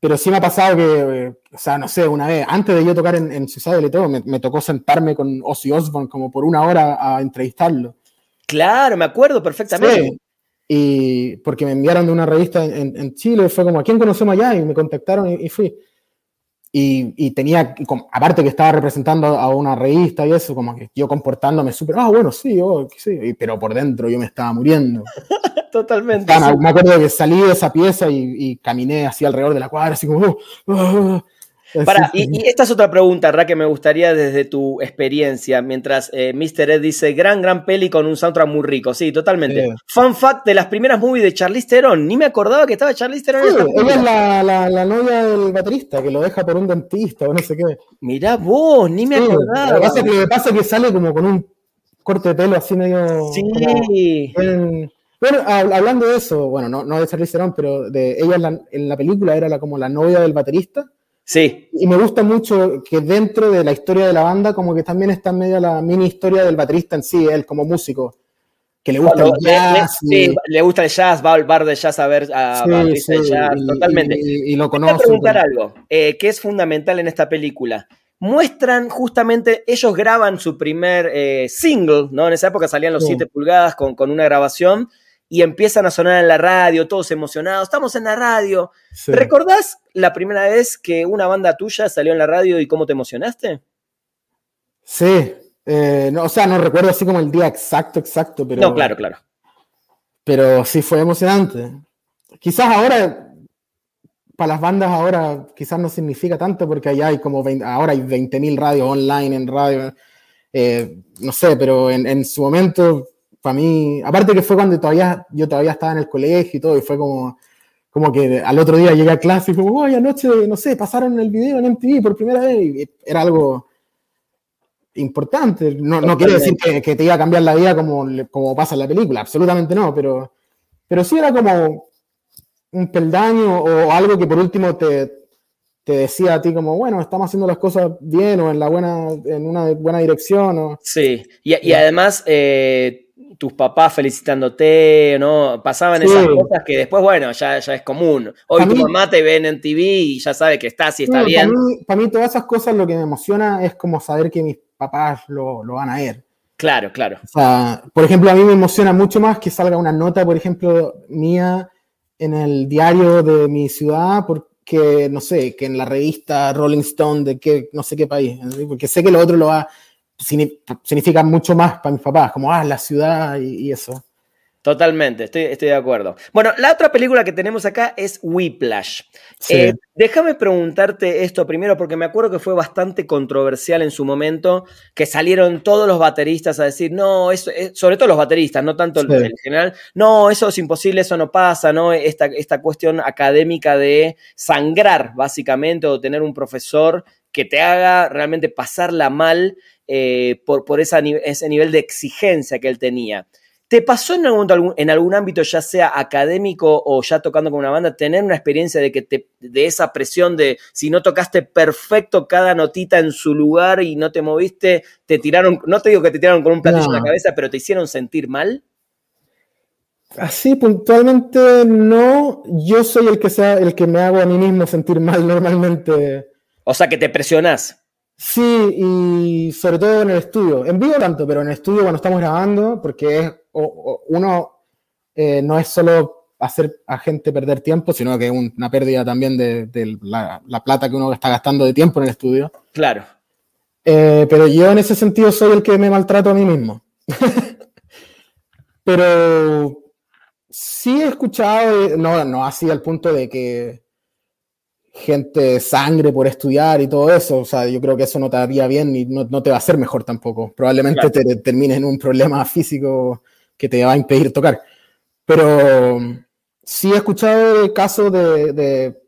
Speaker 2: pero sí me ha pasado que, o sea, no sé, una vez, antes de yo tocar en, en y todo, me, me, tocó sentarme con Ozzy Osbourne como por una hora a entrevistarlo.
Speaker 1: Claro, me acuerdo perfectamente.
Speaker 2: Y porque me enviaron de una revista en, en Chile, fue como, ¿a quién conocemos allá? Y me contactaron y, fui. Y, y, tenía, aparte que estaba representando a una revista y eso, como que yo comportándome súper, ah, bueno, sí, oh, sí, pero por dentro yo me estaba muriendo.
Speaker 1: Totalmente.
Speaker 2: Me acuerdo que salí de esa pieza y, y caminé así alrededor de la cuadra, así como, oh, oh,
Speaker 1: para, y, esta es otra pregunta, Ra, que me gustaría desde tu experiencia, mientras eh, Mr. Ed dice, gran, gran peli con un soundtrack muy rico. Sí, totalmente. Fun fact de las primeras movies de Charlize Theron, ni me acordaba que estaba Charlize Theron
Speaker 2: en esta Ella es la, la, novia del baterista, que lo deja por un dentista o no sé qué.
Speaker 1: Mirá vos, ni me acordaba. Lo que
Speaker 2: pasa, que, pasa que sale como con un corte de pelo así medio...
Speaker 1: Sí.
Speaker 2: Bueno, hablando de eso, bueno, no, no de Charlize Theron, pero de ella en la, en la película era la, como la novia del baterista.
Speaker 1: Sí.
Speaker 2: Y me gusta mucho que dentro de la historia de la banda, como que también está en medio la mini historia del baterista en sí, él como músico. Que le gusta el jazz.
Speaker 1: Le, sí, le gusta el jazz, va al bar de jazz a ver a sí, de jazz, totalmente.
Speaker 2: Y, lo conoce.
Speaker 1: Quiero preguntar algo eh, que es fundamental en esta película. Muestran justamente, ellos graban su primer eh, single, ¿no? En esa época salían los 7 pulgadas con, con una grabación y empiezan a sonar en la radio, todos emocionados, estamos en la radio. ¿Recordás la primera vez que una banda tuya salió en la radio y cómo te emocionaste?
Speaker 2: Sí, eh, no, o sea, no recuerdo así como el día exacto, exacto, pero...
Speaker 1: No, claro, claro.
Speaker 2: Pero sí fue emocionante. Quizás ahora, para las bandas ahora, quizás no significa tanto porque allá hay como, ahora hay 20.000 radios online en radio, eh, no sé, pero en, en su momento para mí, aparte que fue cuando todavía, yo todavía estaba en el colegio y todo, y fue como, como que al otro día llegué a clase y fue como, anoche, no sé, pasaron el video en MTV por primera vez, y era algo importante. No, no quiere decir que, te iba a cambiar la vida como, como pasa en la película, absolutamente no, pero, pero sí era como un peldaño o algo que por último te, te decía a ti como, bueno, estamos haciendo las cosas bien o en, la buena, en una buena dirección. O...
Speaker 1: Sí, y, además... Eh, tus papás felicitándote, ¿no? Pasaban esas cosas que después, bueno, ya, ya es común. Hoy tu mamá te ven en TV y ya sabe que estás y está bien.
Speaker 2: Para mí, todas esas cosas lo que me emociona es como saber que mis papás lo, van a ver.
Speaker 1: Claro, claro.
Speaker 2: O sea, por ejemplo, a mí me emociona mucho más que salga una nota, por ejemplo, mía en el diario de mi ciudad, porque, no sé, que en la revista Rolling Stone de qué, no sé qué país, porque sé que lo otro lo va significa mucho más para mis papás, como, ah, la ciudad y, eso.
Speaker 1: Totalmente, estoy, estoy, de acuerdo. Bueno, la otra película que tenemos acá es Whiplash. Eh, déjame preguntarte esto primero, porque me acuerdo que fue bastante controversial en su momento, que salieron todos los bateristas a decir, no, eso, sobre todo los bateristas, no tanto el, general, no, eso es imposible, eso no pasa, ¿no? Esta, esta cuestión académica de sangrar, básicamente, o tener un profesor que te haga realmente pasarla mal eh, por, por ese nivel de exigencia que él tenía. ¿Te pasó en algún, en algún ámbito, ya sea académico o ya tocando con una banda, tener una experiencia de que te, de esa presión de si no tocaste perfecto cada notita en su lugar y no te moviste, te tiraron, no te digo que te tiraron con un platillo en la cabeza, pero te hicieron sentir mal?
Speaker 2: Así puntualmente no, yo soy el que sea el que me hago a mí mismo sentir mal normalmente.
Speaker 1: O sea que te presionás.
Speaker 2: Sí, y sobre todo en el estudio. En vivo tanto, pero en el estudio cuando estamos grabando, porque es, uno eh, no es solo hacer a gente perder tiempo, sino que es una pérdida también de, la, plata que uno está gastando de tiempo en el estudio.
Speaker 1: Claro.
Speaker 2: Eh, pero yo en ese sentido soy el que me maltrato a mí mismo. pero sí he escuchado, no, no así al punto de que gente sangre por estudiar y todo eso. O sea, yo creo que eso no te haría bien y no, no te va a hacer mejor tampoco. Probablemente te termines en un problema físico que te va a impedir tocar. Pero sí he escuchado casos de, de,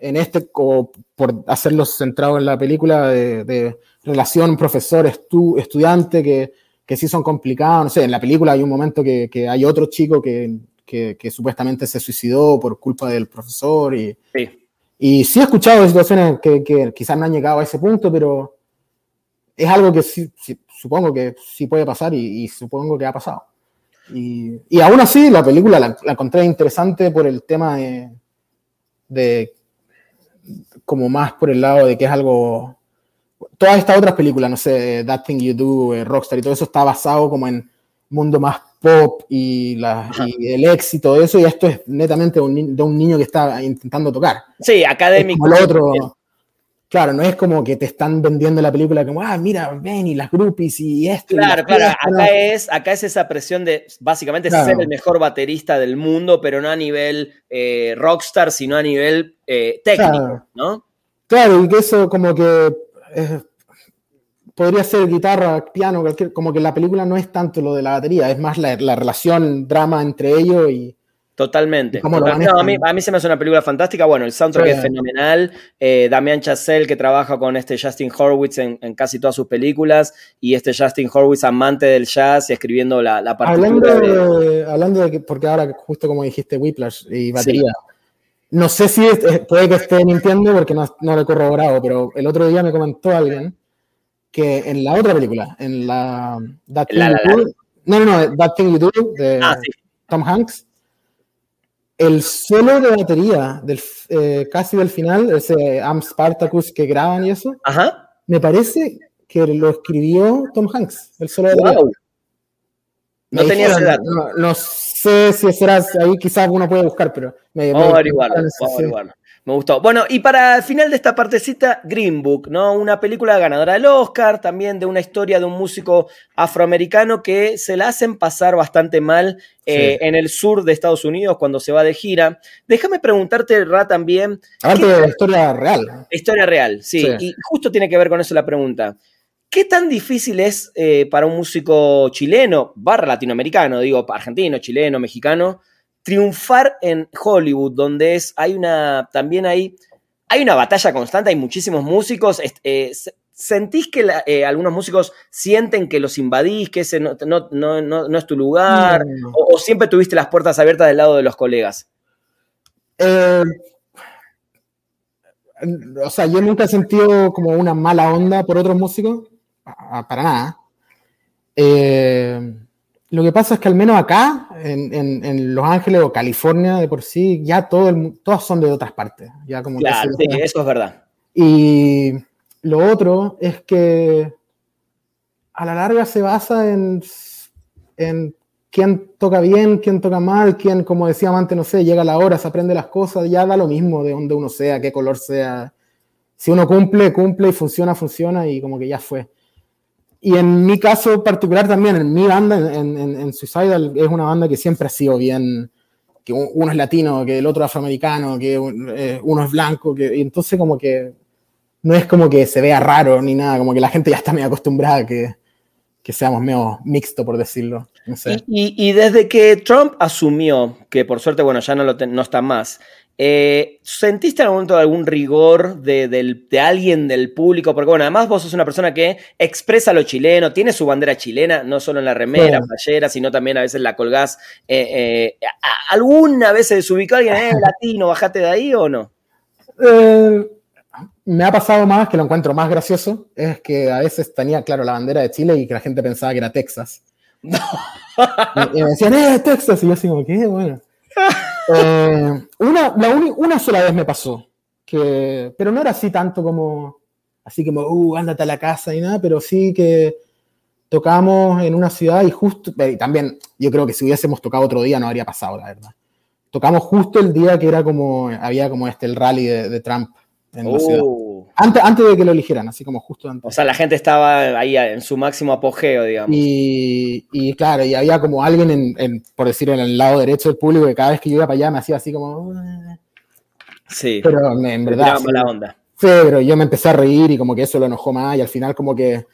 Speaker 2: en este, por hacerlo centrado en la película, de, de relación profesor-estudiante que, que sí son complicados. No sé, en la película hay un momento que, que hay otro chico que, que, supuestamente se suicidó por culpa del profesor y... Sí y sí he escuchado de situaciones que, que, quizás no han llegado a ese punto, pero es algo que sí, supongo que sí puede pasar y, supongo que ha pasado. Y, y, aún así, la película la, encontré interesante por el tema de, de, como más por el lado de que es algo... Todas estas otras películas, no sé, That Thing You Do, eh, Rockstar y todo eso está basado como en mundo más pop y, la, y, el éxito de eso, y esto es netamente un, de un niño que está intentando tocar.
Speaker 1: Sí, académico.
Speaker 2: el otro, claro, no es como que te están vendiendo la película como, ah, mira, ven y las groupies y esto.
Speaker 1: Claro, claro, acá, es, acá es esa presión de básicamente ser el mejor baterista del mundo, pero no a nivel eh, rockstar, sino a nivel eh, técnico, ¿no?
Speaker 2: Claro, y que eso como que podría ser guitarra, piano, cualquier, como que la película no es tanto lo de la batería, es más la, relación, drama entre ellos y...
Speaker 1: Totalmente. a, mí, se me hace una película fantástica. Bueno, el soundtrack es fenomenal. Eh, Damián Chazelle, que trabaja con este Justin Horwitz en, casi todas sus películas, y este Justin Horwitz, amante del jazz y escribiendo la, la
Speaker 2: partitura. Hablando de, hablando de que, porque ahora, justo como dijiste, Whiplash y batería. No sé si puede que esté mintiendo porque no, no lo he corroborado, pero el otro día me comentó alguien que en la otra película, en la That Thing You Do, no, no, no, That Thing You Do de ah, Tom Hanks, el solo de batería del, eh, casi del final, ese Am Spartacus que graban y eso, me parece que lo escribió Tom Hanks, el solo de batería.
Speaker 1: No tenía esa edad.
Speaker 2: No, sé si será ahí, quizás uno puede buscar, pero
Speaker 1: me, vamos a averiguarlo, vamos a averiguarlo. Me gustó. Bueno, y para el final de esta partecita, Green Book, ¿no? Una película ganadora del Oscar, también de una historia de un músico afroamericano que se la hacen pasar bastante mal eh, en el sur de Estados Unidos cuando se va de gira. Déjame preguntarte, Ra, también.
Speaker 2: Aparte de la historia real.
Speaker 1: Historia real, sí. Y justo tiene que ver con eso la pregunta. ¿Qué tan difícil es eh, para un músico chileno, barra latinoamericano, digo, argentino, chileno, mexicano, triunfar en Hollywood, donde es, hay una, también hay, hay una batalla constante, hay muchísimos músicos. Eh, ¿Sentís que eh, algunos músicos sienten que los invadís, que ese no, es tu lugar? O, siempre tuviste las puertas abiertas del lado de los colegas?
Speaker 2: Eh, o sea, yo nunca he sentido como una mala onda por otros músicos, para nada. Eh, lo que pasa es que al menos acá, en, Los Ángeles o California de por sí, ya todo el, todas son de otras partes. Ya como
Speaker 1: claro, sí, eso es verdad.
Speaker 2: Y lo otro es que a la larga se basa en, en quién toca bien, quién toca mal, quién, como decía antes, no sé, llega la hora, se aprende las cosas, ya da lo mismo de donde uno sea, qué color sea. Si uno cumple, cumple y funciona, funciona y como que ya fue y en mi caso particular también, en mi banda, en, en, Suicidal, es una banda que siempre ha sido bien, que uno es latino, que el otro es afroamericano, que eh, uno es blanco, que, y entonces como que no es como que se vea raro ni nada, como que la gente ya está medio acostumbrada a que, que seamos medio mixto, por decirlo.
Speaker 1: y, y, desde que Trump asumió, que por suerte, bueno, ya no, lo no está más, eh, ¿Sentiste en algún momento algún rigor de, alguien del público? Porque bueno, además vos sos una persona que expresa lo chileno, tiene su bandera chilena, no solo en la remera, playera, sino también a veces la colgás. Eh, eh, ¿Alguna vez se desubicó alguien, eh, latino, bajate de ahí o no?
Speaker 2: me ha pasado más, que lo encuentro más gracioso, es que a veces tenía, claro, la bandera de Chile y que la gente pensaba que era Texas. y, me decían, eh, Texas, y yo así como, ¿qué? Bueno. Eh, una, una sola vez me pasó, que, pero no era así tanto como... así como, uh, ándate a la casa y nada, pero sí que tocamos en una ciudad y justo, eh, y también yo creo que si hubiésemos tocado otro día no habría pasado, la verdad. Tocamos justo el día que era como, había como este, el rally de, de Trump en la ciudad.
Speaker 1: Uh,
Speaker 2: Antes, antes de que lo eligieran, así como justo antes.
Speaker 1: o sea, la gente estaba ahí en su máximo apogeo, digamos.
Speaker 2: Y, y claro, y había como alguien, en, en, por decir, en el lado derecho del público que cada vez que yo iba para allá me hacía así como...
Speaker 1: Sí,
Speaker 2: Pero en verdad...
Speaker 1: onda.
Speaker 2: sí, pero yo me empecé a reír y como que eso lo enojó más y al final como que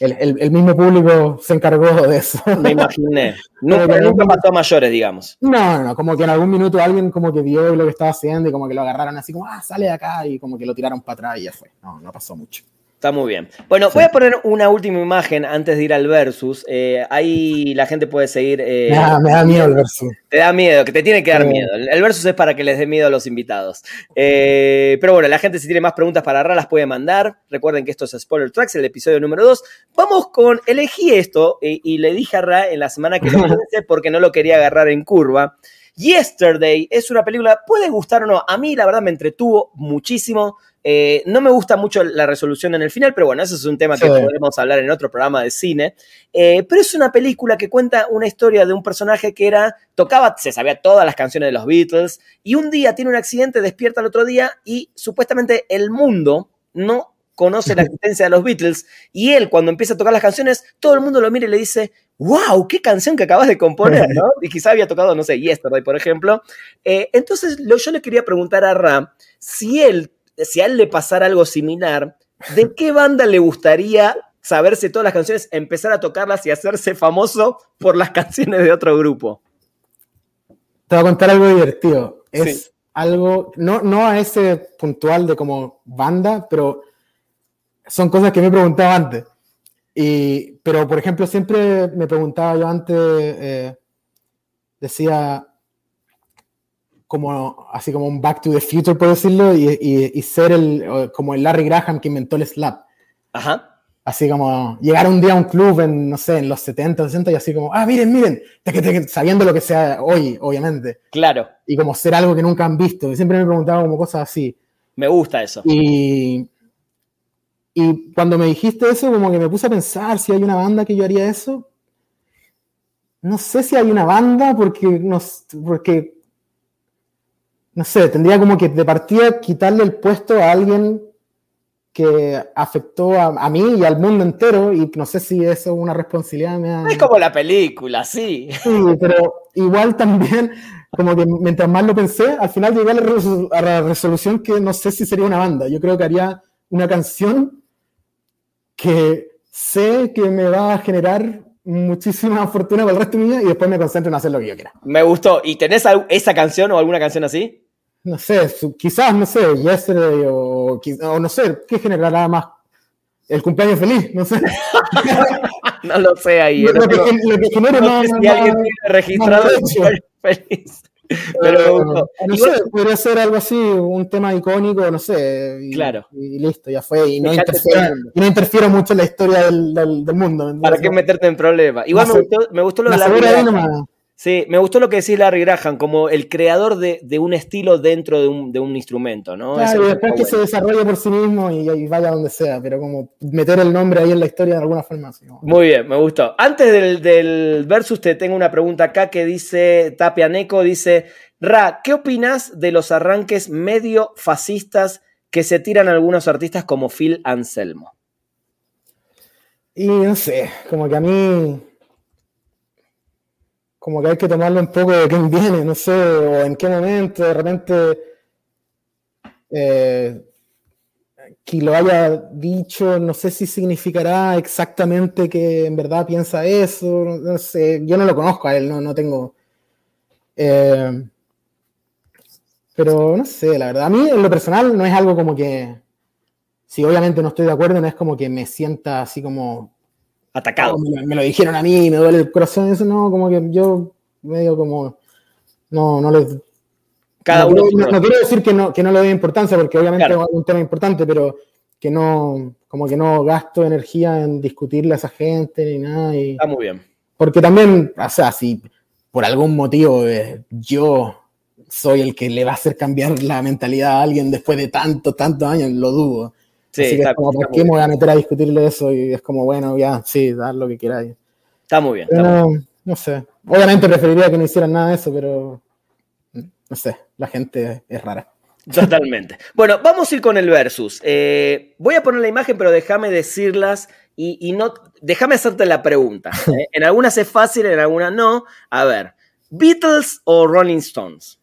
Speaker 2: el, el- el mismo público se encargó de eso.
Speaker 1: Me imaginé. Nunca, nunca pasó a mayores, digamos.
Speaker 2: No, no, no, como que en algún minuto alguien como que vio lo que estaba haciendo y como que lo agarraron así como, ah, sale de acá y como que lo tiraron para atrás y ya fue. No, no pasó mucho.
Speaker 1: Está muy bien. Bueno, voy a poner una última imagen antes de ir al versus. Eh, ahí la gente puede seguir. eh,
Speaker 2: me, da, me da miedo el verso.
Speaker 1: Te da miedo, que te tiene que dar
Speaker 2: Sí.
Speaker 1: miedo. El versus es para que les dé miedo a los invitados. Eh, pero bueno, la gente si tiene más preguntas para Ra las puede mandar. Recuerden que esto es Spoiler Tracks, el episodio número 2. Vamos con, elegí esto y le dije a Ra en la semana que lo hice porque no lo quería agarrar en curva. Yesterday es una película, puede gustar o no, a mí la verdad me entretuvo muchísimo. Eh, no me gusta mucho la resolución en el final, pero bueno, eso es un tema que
Speaker 2: Sí.
Speaker 1: podremos hablar en otro programa de cine. Eh, pero es una película que cuenta una historia de un personaje que era, tocaba, se sabía todas las canciones de los Beatles, y un día tiene un accidente, despierta el otro día y supuestamente el mundo no conoce la existencia de los Beatles, y él cuando empieza a tocar las canciones, todo el mundo lo mira y le dice, wow, qué canción que acabas de componer, ¿no? Y quizá había tocado, no sé, Yesterday, por ejemplo. Eh, entonces lo, yo le quería preguntar a Ram si él, si a él le pasara algo similar, ¿de qué banda le gustaría saberse todas las canciones, empezar a tocarlas y hacerse famoso por las canciones de otro grupo?
Speaker 2: Te voy a contar algo divertido. Es
Speaker 1: Sí.
Speaker 2: algo, no, no a ese puntual de como banda, pero son cosas que me he preguntado antes. Y, pero, por ejemplo, siempre me preguntaba yo antes, eh, decía, como, así como un Back to the Future, por decirlo, y, y- y ser el, como el Larry Graham que inventó el slap.
Speaker 1: Ajá.
Speaker 2: Así como llegar un día a un club en, no sé, en los 70, 60 y así como, ah, miren, miren, sabiendo lo que sea hoy, obviamente
Speaker 1: Claro,
Speaker 2: y como ser algo que nunca han visto. Siempre me preguntaba como cosas así.
Speaker 1: me gusta eso.
Speaker 2: Y, y cuando me dijiste eso, como que me puse a pensar si hay una banda que yo haría eso. No sé si hay una banda porque no, porque, no sé, tendría como que de partida quitarle el puesto a alguien que afectó a, a mí y al mundo entero y no sé si eso es una responsabilidad.
Speaker 1: Es como la película, sí.
Speaker 2: Sí, pero igual también, como que mientras más lo pensé, al final llegué a la, resolu- a la resolución que no sé si sería una banda. Yo creo que haría una canción que sé que me va a generar muchísima fortuna para el resto de mi vida y después me concentro en hacer lo que yo quiera.
Speaker 1: Me gustó. ¿Y tenés esa canción o alguna canción así?
Speaker 2: No sé, quizás, no sé, Yesterday o, o no sé, ¿qué generará más? El cumpleaños feliz, no sé.
Speaker 1: No lo sé ahí.
Speaker 2: Lo,
Speaker 1: no
Speaker 2: que, lo que genere
Speaker 1: no
Speaker 2: más-
Speaker 1: sé si alguien tiene registrado el cumpleaños feliz. Pero
Speaker 2: no
Speaker 1: Igual-
Speaker 2: sé, podría ser algo así, un tema icónico, no sé. Y,
Speaker 1: Claro.
Speaker 2: Y listo, ya fue. Y no, interfiero, y no mucho en la historia del, del, del mundo. ¿me
Speaker 1: ¿Para qué meterte en problemas? Igual me gustó, me gustó lo de
Speaker 2: nomás.
Speaker 1: Sí, me gustó lo que decís Larry Graham, como el creador de, de un estilo dentro de un, de un instrumento, ¿no?
Speaker 2: Claro, después que se desarrolle por sí mismo y, y vaya donde sea, pero como meter el nombre ahí en la historia de alguna forma. así como-
Speaker 1: Muy bien, me gustó. Antes del, del versus, te tengo una pregunta acá que dice Tapia Neco, dice, Ra, ¿qué opinas de los arranques medio fascistas que se tiran algunos artistas como Phil Anselmo?
Speaker 2: Y no sé, como que a mí. Como que hay que tomarlo un poco de quién viene, no sé, o en qué momento, de repente. eh, que lo haya dicho, no sé si significará exactamente que en verdad piensa eso, no, sé, yo no lo conozco a él, no, no tengo. eh, pero no sé, la verdad, a mí en lo personal no es algo como que, si obviamente no estoy de acuerdo, no es como que me sienta así como,
Speaker 1: Atacado.
Speaker 2: "Oh, me, me lo dijeron a mí, me duele el corazón, eso no, como que yo medio como, no, no les...
Speaker 1: Cada
Speaker 2: no,
Speaker 1: uno.
Speaker 2: no quiero decir que no, que no le doy importancia, porque obviamente
Speaker 1: Claro.
Speaker 2: es un tema importante, pero que no, como que no gasto energía en discutirle a esa gente ni nada. Y,
Speaker 1: Está muy bien.
Speaker 2: porque también, o sea, si por algún motivo eh, yo soy el que le va a hacer cambiar la mentalidad a alguien después de tantos, tantos años, lo dudo.
Speaker 1: Sí,
Speaker 2: Así que
Speaker 1: está,
Speaker 2: es como, ¿por qué me voy a meter a discutirle eso? Y es como, bueno, ya, sí, dar lo que queráis.
Speaker 1: Está muy bien.
Speaker 2: Pero
Speaker 1: está muy
Speaker 2: no, no sé. Obviamente preferiría que no hicieran nada de eso, pero no sé, la gente es rara.
Speaker 1: Totalmente. Bueno, vamos a ir con el versus. Eh, voy a poner la imagen, pero déjame decirlas y, y no. Déjame hacerte la pregunta. ¿eh? En algunas es fácil, en algunas no. A ver, ¿Beatles o Rolling Stones?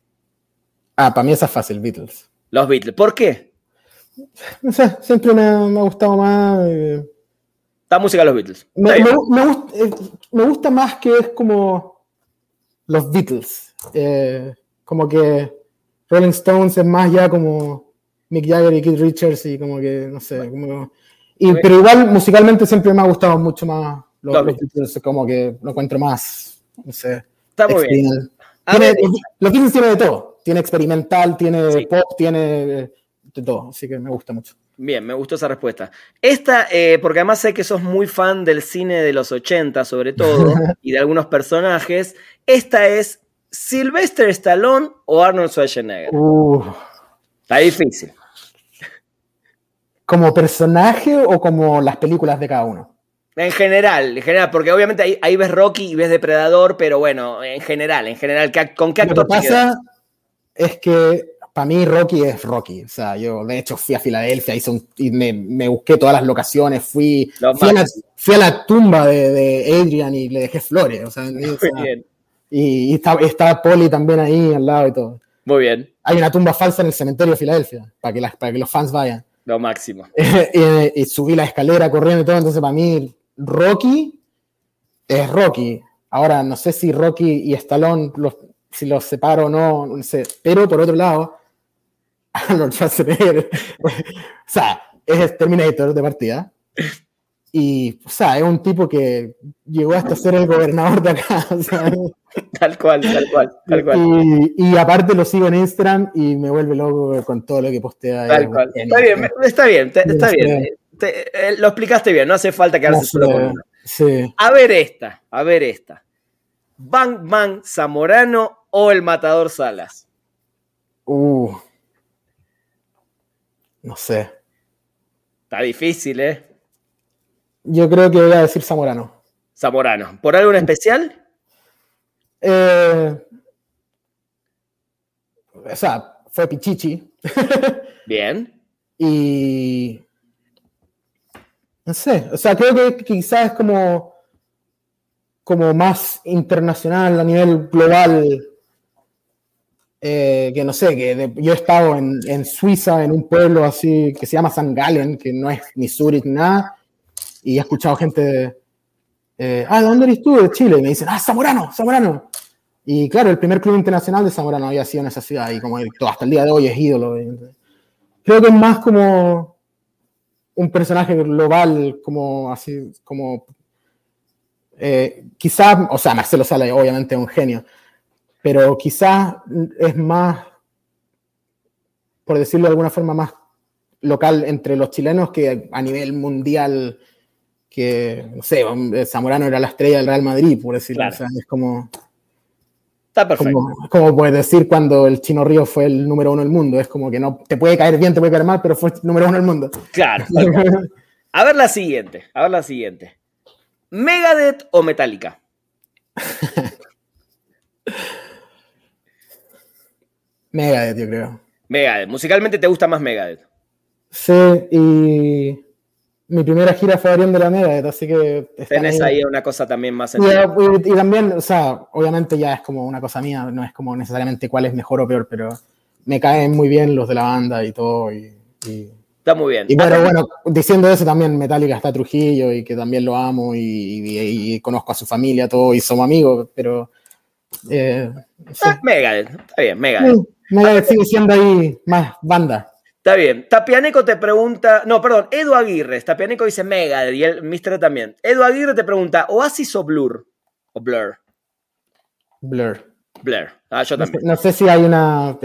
Speaker 2: Ah, para mí esa es fácil, Beatles.
Speaker 1: Los Beatles. ¿Por qué?
Speaker 2: No sé, siempre me, ha- me ha gustado más. eh,
Speaker 1: La música de los Beatles.
Speaker 2: Me, me- gust- eh, me gusta más que es como los Beatles. Eh, como que Rolling Stones es más ya como Mick Jagger y Keith Richards y como que, no sé, como... Y, pero igual musicalmente siempre me ha gustado mucho más los,
Speaker 1: Los
Speaker 2: Beatles, como que lo encuentro más, no sé.
Speaker 1: Está muy bien.
Speaker 2: Tiene- los, Beatles tiene de todo. Tiene experimental, tiene
Speaker 1: Sí.
Speaker 2: pop, tiene de todo. Así que me gusta mucho.
Speaker 1: Bien, me gustó esa respuesta. Esta, eh, porque además sé que sos muy fan del cine de los 80, sobre todo, y de algunos personajes. Esta es Sylvester Stallone o Arnold Schwarzenegger.
Speaker 2: Uh,
Speaker 1: Está difícil.
Speaker 2: ¿Como personaje o como las películas de cada uno?
Speaker 1: En general, en general, porque obviamente ahí, ahí ves Rocky y ves Depredador, pero bueno, en general, en general, ¿qué- ¿con qué
Speaker 2: Lo
Speaker 1: actor
Speaker 2: que
Speaker 1: te quedas?
Speaker 2: pasa es que para mí Rocky es Rocky. O sea, yo de hecho fui a Filadelfia hice un- y me, me busqué todas las locaciones, fui, fui, a la, fui a la tumba de, de Adrian y le dejé flores. O sea, y, o
Speaker 1: Muy
Speaker 2: sea,
Speaker 1: bien,
Speaker 2: y- y está, está Polly también ahí al lado y todo.
Speaker 1: muy bien,
Speaker 2: Hay una tumba falsa en el cementerio de Filadelfia para que, las, para que los fans vayan.
Speaker 1: lo máximo.
Speaker 2: y, y subí la escalera corriendo y todo, entonces para mí Rocky es Rocky. Ahora, no sé si Rocky y Stallone, los, si los separo o no, no sé. Pero por otro lado, Arnold Schwarzenegger, o sea, es Terminator de partida. Y, o sea, es un tipo que llegó hasta ser el gobernador de acá. o sea,
Speaker 1: Tal cual, tal cual, tal cual.
Speaker 2: y, y aparte lo sigo en Instagram y me vuelve loco con todo lo que postea.
Speaker 1: Tal cual. Está bien, está bien, te- está bien. Te- eh, lo explicaste bien, no hace falta
Speaker 2: No
Speaker 1: quedarse
Speaker 2: sé,
Speaker 1: solo con uno.
Speaker 2: sí.
Speaker 1: A ver esta, a ver esta. Bang Bang Zamorano o el Matador Salas.
Speaker 2: Uh. No sé.
Speaker 1: Está difícil, ¿eh?
Speaker 2: Yo creo que voy a decir Zamorano.
Speaker 1: Zamorano. ¿Por algo en especial?
Speaker 2: Eh, o sea, fue Pichichi.
Speaker 1: Bien.
Speaker 2: y. No sé. O sea, creo que quizás es como. Como más internacional a nivel global. Eh, que no sé, que de- yo he estado en, en Suiza, en un pueblo así que se llama San Galen, que no es ni Zurich nada, y he escuchado gente eh, ah, ¿de dónde eres tú? De Chile, y me dicen, ah, Zamorano, Zamorano. Y claro, el primer club internacional de Zamorano había sido en esa ciudad, y como el- hasta el día de hoy es ídolo. creo que es más como un personaje global, como así, como eh, quizás, o sea, Marcelo Sala obviamente es un genio, pero quizás es más, por decirlo de alguna forma, más local entre los chilenos que a nivel mundial, que, no sé, Zamorano era la estrella del Real Madrid, por decirlo.
Speaker 1: Claro.
Speaker 2: O sea, es como,
Speaker 1: Está perfecto.
Speaker 2: como, como puedes decir cuando el Chino Río fue el número uno del mundo. Es como que no te puede caer bien, te puede caer mal, pero fue el número uno del mundo.
Speaker 1: Claro. A ver la siguiente. A ver la siguiente. ¿Megadeth o Metallica?
Speaker 2: Megadeth, yo creo.
Speaker 1: Megadeth. Musicalmente te gusta más Megadeth.
Speaker 2: Sí, y mi primera gira fue abriendo la Megadeth, así que...
Speaker 1: Tenés ahí una cosa también más
Speaker 2: Y, y- y también, o sea, obviamente ya es como una cosa mía, no es como necesariamente cuál es mejor o peor, pero me caen muy bien los de la banda y todo. Y, y,
Speaker 1: Está muy bien.
Speaker 2: y bueno, bueno, diciendo eso también Metallica está Trujillo y que también lo amo y, conozco a su familia, todo, y somos amigos, pero... Eh.
Speaker 1: Ah, Megadeth. Está bien, Megadeth.
Speaker 2: Sí, Megadeth sigue siendo ahí más banda.
Speaker 1: Está bien. Tapianeco te pregunta. No, perdón. Edu Aguirre. Tapianeco dice Megadeth y el Mister también. Edu Aguirre te pregunta: ¿Oasis o Blur? O Blur.
Speaker 2: Blur.
Speaker 1: Blur. Ah, yo
Speaker 2: No sé,
Speaker 1: también.
Speaker 2: no sé si hay una,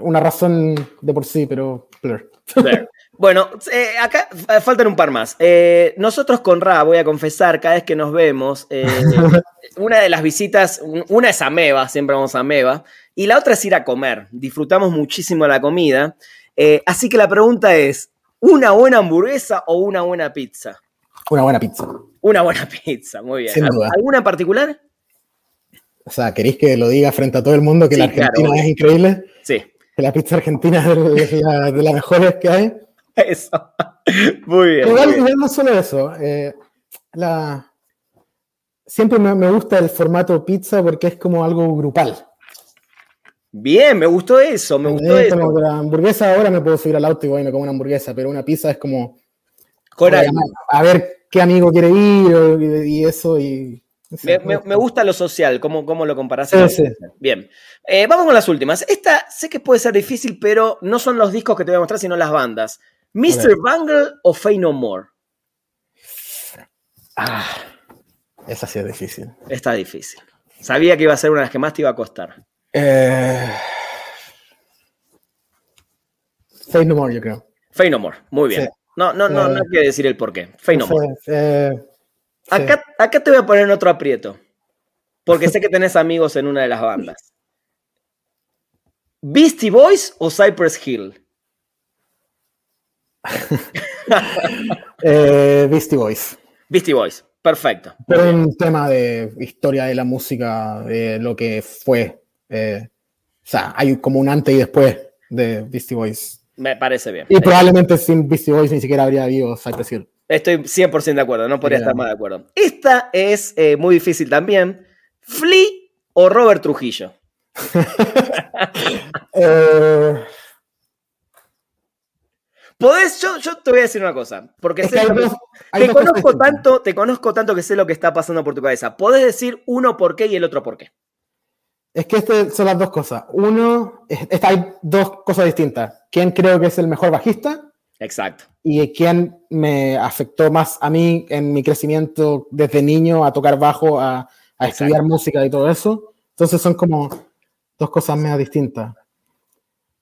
Speaker 2: una razón de por sí, pero Blur.
Speaker 1: Blur. Bueno, eh, acá eh, faltan un par más. Eh, nosotros con Ra, voy a confesar, cada vez que nos vemos, eh, una de las visitas, un- una es Ameba, siempre vamos a Ameba, y la otra es ir a comer. Disfrutamos muchísimo la comida. Eh, así que la pregunta es, ¿Una buena hamburguesa o una buena pizza?
Speaker 2: Una buena pizza.
Speaker 1: Una buena pizza, muy bien.
Speaker 2: Sin duda.
Speaker 1: ¿Alguna en particular?
Speaker 2: O sea, ¿queréis que lo diga frente a todo el mundo que
Speaker 1: Sí,
Speaker 2: la Argentina
Speaker 1: claro.
Speaker 2: es increíble?
Speaker 1: Sí,
Speaker 2: Que la pizza argentina es de, de la- de las mejores que hay.
Speaker 1: eso. Muy bien. muy
Speaker 2: Igual,
Speaker 1: bien.
Speaker 2: no solo eso. eh, la... Siempre me, me gusta el formato pizza porque es como algo grupal.
Speaker 1: Bien, me gustó eso, me gustó eso.
Speaker 2: como la hamburguesa ahora me puedo subir al auto y voy y me como una hamburguesa, pero una pizza es como
Speaker 1: Coral.
Speaker 2: a ver qué amigo quiere ir y, eso y
Speaker 1: Me, me- me gusta lo social, ¿cómo, cómo lo comparás?
Speaker 2: Sí, sí.
Speaker 1: Bien. Eh, vamos con las últimas. Esta sé que puede ser difícil, pero no son los discos que te voy a mostrar, sino las bandas. ¿Mr. Bungle o Fey No More?
Speaker 2: Ah, esa sí es difícil.
Speaker 1: Está difícil. Sabía que iba a ser una de las que más te iba a costar.
Speaker 2: Eh, Faith No More, yo creo.
Speaker 1: Fey No More, muy bien.
Speaker 2: Sí.
Speaker 1: No, no, no, no
Speaker 2: Eh,
Speaker 1: que decir el porqué. Fey No More.
Speaker 2: Eh.
Speaker 1: Acá, acá te voy a poner en otro aprieto. Porque sé que tenés amigos en una de las bandas. ¿Beastie Boys o Cypress Hill?
Speaker 2: Eh, Beastie Boys.
Speaker 1: Beastie Boys, perfecto.
Speaker 2: Pero un tema de historia de la música, de lo que fue. Eh, o sea, hay como un antes y después de Beastie Boys.
Speaker 1: Me parece bien.
Speaker 2: Y probablemente sin Beastie Boys ni siquiera habría habido Cypress Hill.
Speaker 1: Estoy 100% de acuerdo, no podría estar más de acuerdo. Esta es eh, muy difícil también. ¿Flea o Robert Trujillo?
Speaker 2: Eh,
Speaker 1: Podés, yo, yo te voy a decir una cosa, porque
Speaker 2: es
Speaker 1: sé
Speaker 2: que dos-
Speaker 1: te conozco tanto, te conozco tanto que sé lo que está pasando por tu cabeza. Podés decir uno por qué y el otro por qué.
Speaker 2: Es que este son las dos cosas. Uno, es- esta- hay dos cosas distintas. ¿Quién creo que es el mejor bajista?
Speaker 1: Exacto.
Speaker 2: Y quién me afectó más a mí en mi crecimiento desde niño a tocar bajo, a, estudiar música y todo eso. Entonces son como dos cosas medio distintas.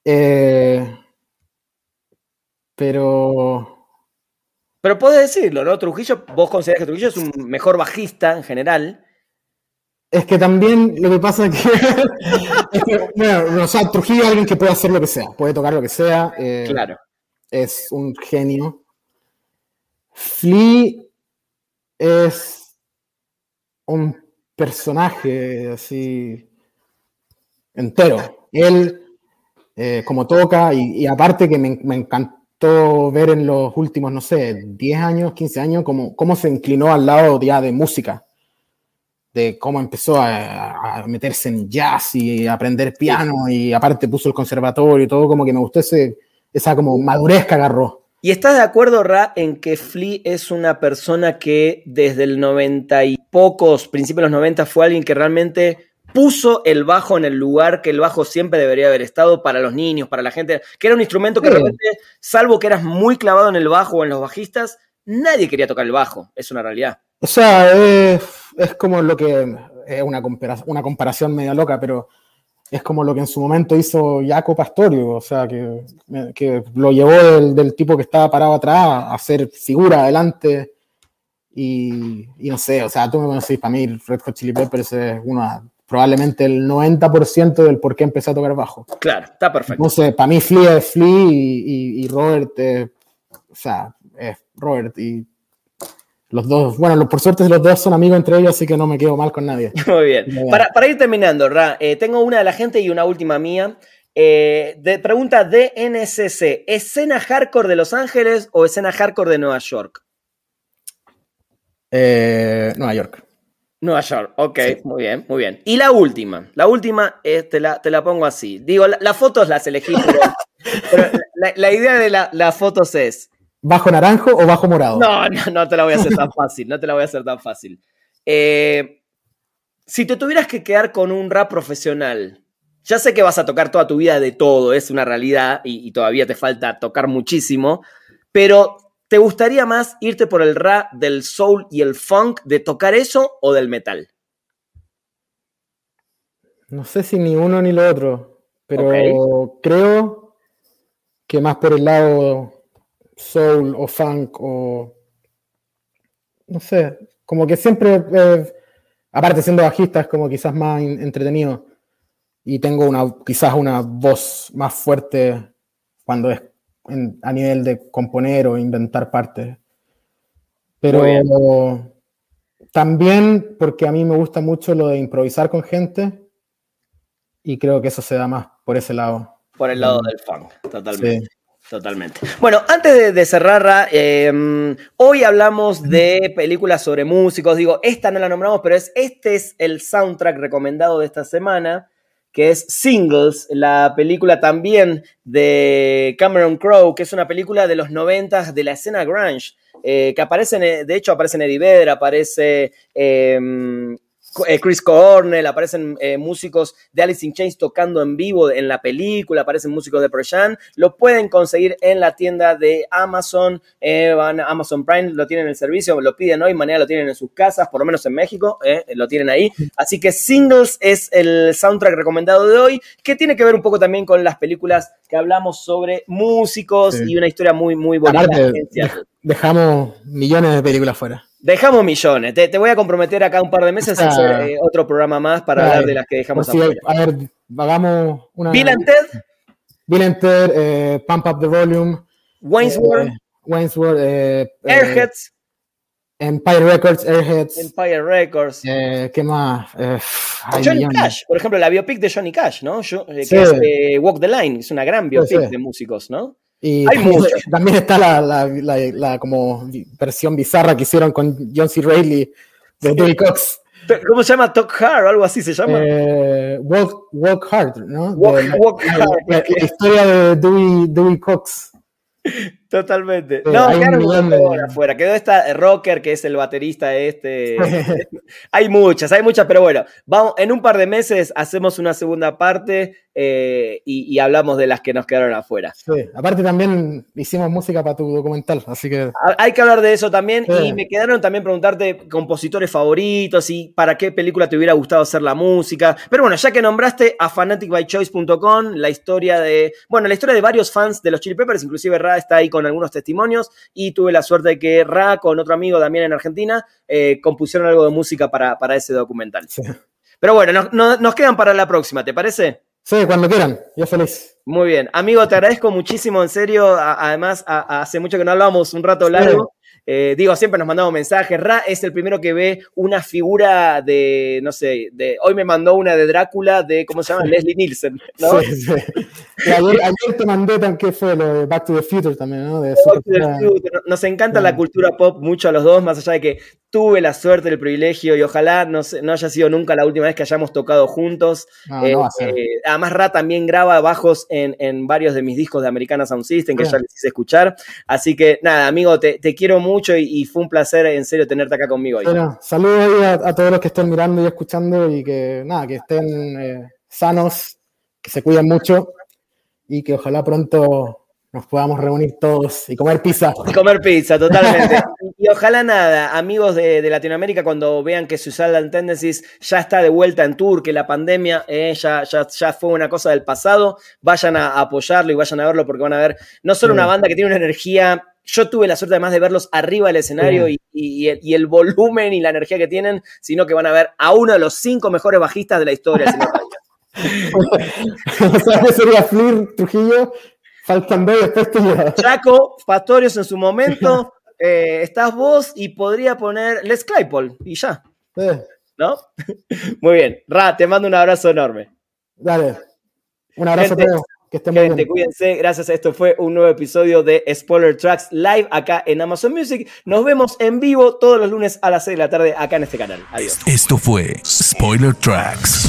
Speaker 2: Eh, pero
Speaker 1: Pero podés decirlo, ¿no? Trujillo, vos considerás que Trujillo es un mejor bajista en general.
Speaker 2: Es que también lo que pasa es que, es que, bueno, o sea, Trujillo es alguien que puede hacer lo que sea, puede tocar lo que sea. eh,
Speaker 1: Claro.
Speaker 2: es un genio. Flea es un personaje así entero. Él, eh, como toca, y, y aparte que me, me encantó ver en los últimos, no sé, 10 años, 15 años, cómo, cómo se inclinó al lado ya de música. De cómo empezó a, a meterse en jazz y aprender piano, y aparte puso el conservatorio y todo, como que me gustó ese, esa como madurez que agarró.
Speaker 1: ¿Y estás de acuerdo, Ra, en que Flea es una persona que desde el 90 y pocos, principios de los 90, fue alguien que realmente puso el bajo en el lugar que el bajo siempre debería haber estado para los niños, para la gente, que era un instrumento que
Speaker 2: Sí.
Speaker 1: realmente, salvo que eras muy clavado en el bajo o en los bajistas, nadie quería tocar el bajo, es una realidad.
Speaker 2: O sea, es, es como lo que es una, compara- una comparación media loca, pero es como lo que en su momento hizo Jaco Pastorio, o sea, que, que lo llevó del, del tipo que estaba parado atrás a hacer figura adelante. Y, y no sé, o sea, tú me conoces, para mí Red Hot Chili Peppers es una, probablemente el 90% del por qué empecé a tocar bajo.
Speaker 1: Claro, está perfecto.
Speaker 2: Entonces, para mí Flea es Flea y, y- y Robert, es- o sea, es Robert. Y los dos, bueno, por suerte los dos son amigos entre ellos, así que no me quedo mal con nadie.
Speaker 1: Muy bien.
Speaker 2: Muy bien.
Speaker 1: Para, para ir terminando, Ra, eh, tengo una de la gente y una última mía. Eh, de, pregunta de NSC: ¿escena hardcore de Los Ángeles o escena hardcore de Nueva York?
Speaker 2: Eh, Nueva York.
Speaker 1: Nueva York, ok, muy bien, muy bien. Y la última, la última eh, te, la, te la pongo así. Digo, la- las fotos las elegí, pero, pero la, la idea de la- las fotos es.
Speaker 2: ¿Bajo naranjo o bajo morado?
Speaker 1: No, no, no te la voy a hacer tan fácil, no te la voy a hacer tan fácil. Eh, si te tuvieras que quedar con un rap profesional, ya sé que vas a tocar toda tu vida de todo, es una realidad y, y todavía te falta tocar muchísimo, pero ¿te gustaría más irte por el rap del soul y el funk, de tocar eso o del metal?
Speaker 2: No sé si ni uno ni lo otro, pero creo que más por el lado soul o funk o no sé, como que siempre, eh, aparte siendo bajista, es como quizás más entretenido y tengo una, quizás una voz más fuerte cuando es a nivel de componer o inventar partes. Pero también porque a mí me gusta mucho lo de improvisar con gente y creo que eso se da más por ese lado.
Speaker 1: Por el lado del funk, totalmente. Totalmente. Bueno, antes de, cerrar, em, hoy hablamos de películas sobre músicos. Digo, esta no la nombramos, pero es, este es el soundtrack recomendado de esta semana, que es Singles, la película también de Cameron Crowe, que es una película de los noventas de la escena grunge. Eh, que aparecen, de hecho aparece Eddie Vedder, aparece em, Chris Cornell, aparecen eh, músicos de Alice in Chains tocando en vivo en la película, aparecen músicos de Persian, lo pueden conseguir en la tienda de Amazon, eh, van a Amazon Prime, lo tienen en el servicio, lo piden hoy, mañana lo tienen en sus casas, por lo menos en México, lo tienen ahí. Así que Singles es el soundtrack recomendado de hoy, que tiene que ver un poco también con las películas que hablamos sobre músicos y una historia muy, muy bonita.
Speaker 2: Dejamos millones de películas fuera.
Speaker 1: Dejamos millones. Te, voy a comprometer acá un par de meses a hacer eh, otro programa más para hablar de las que dejamos
Speaker 2: sí, A ver, hagamos una.
Speaker 1: Bill and Ted.
Speaker 2: Bill and Ted, eh, Pump Up the Volume.
Speaker 1: Wainsworth.
Speaker 2: Eh, Wainsworth.
Speaker 1: Airheads.
Speaker 2: Empire Records, Airheads.
Speaker 1: Empire Records.
Speaker 2: ¿Qué más?
Speaker 1: Johnny Cash, por ejemplo, la biopic de Johnny Cash, ¿no? que es Walk the Line, es una gran biopic de músicos, ¿no?
Speaker 2: Y también, también, está la, la, la, como versión bizarra que hicieron con John C. Reilly de Dewey Cox.
Speaker 1: ¿Cómo se llama? Talk Hard o algo así se llama.
Speaker 2: Eh, walk, walk, Hard, ¿no?
Speaker 1: Walk, Hard.
Speaker 2: La, historia de Dewey, Dewey Cox.
Speaker 1: Totalmente. no, quedaron afuera. Quedó esta rocker que es el baterista este. hay muchas, hay muchas, pero bueno, vamos, en un par de meses hacemos una segunda parte eh, y, hablamos de las que nos quedaron afuera.
Speaker 2: Sí, aparte también hicimos música para tu documental, así que...
Speaker 1: Hay que hablar de eso también y me quedaron también preguntarte compositores favoritos y para qué película te hubiera gustado hacer la música. Pero bueno, ya que nombraste a fanaticbychoice.com, la historia de... Bueno, la historia de varios fans de los Chili Peppers, inclusive Ra está ahí con algunos testimonios y tuve la suerte de que Ra con otro amigo también en Argentina eh, compusieron algo de música para, para ese documental. Pero bueno, nos quedan para la próxima, ¿te parece?
Speaker 2: Sí, cuando quieran, yo feliz.
Speaker 1: Muy bien, amigo, te agradezco muchísimo, en serio. además, hace mucho que no hablábamos, un rato largo. Eh, digo, siempre nos mandamos mensajes. Ra es el primero que ve una figura de, no sé, de hoy me mandó una de Drácula de, ¿cómo se llama? Leslie Nielsen. ¿no? Sí, sí.
Speaker 2: ayer, te mandé también fue lo de Back to the Future también, ¿no?
Speaker 1: Nos encanta la cultura pop mucho a los dos, más allá de que tuve la suerte, el privilegio y ojalá no, no haya sido nunca la última vez que hayamos tocado juntos. Eh, eh, además, Ra también graba bajos en, en, varios de mis discos de Americana Sound System que ya les hice escuchar. Así que nada, amigo, te, te quiero mucho y, fue un placer en serio tenerte acá conmigo.
Speaker 2: saludos a, todos los que estén mirando y escuchando y que nada, que estén eh, sanos, que se cuiden mucho y que ojalá pronto nos podamos reunir todos y comer pizza.
Speaker 1: Y comer pizza, totalmente. y, ojalá nada, amigos de, Latinoamérica, cuando vean que Suicidal Tendencies ya está de vuelta en tour, que la pandemia eh, ya, ya, fue una cosa del pasado, vayan a apoyarlo y vayan a verlo porque van a ver no solo una banda que tiene una energía yo tuve la suerte además de verlos arriba del escenario y, el, volumen y la energía que tienen, sino que van a ver a uno de los cinco mejores bajistas de la historia.
Speaker 2: o sea, sería Flir, Trujillo, faltan después
Speaker 1: Chaco, Pastorios en su momento, eh, estás vos y podría poner Les Claypool y ya. ¿No? Muy bien. Ra, te mando un abrazo enorme.
Speaker 2: Dale. Un abrazo a todos. Que estén muy
Speaker 1: bien. cuídense. Gracias. Esto fue un nuevo episodio de Spoiler Tracks Live acá en Amazon Music. Nos vemos en vivo todos los lunes a las 6 de la tarde acá en este canal. Adiós.
Speaker 3: Esto fue Spoiler Tracks.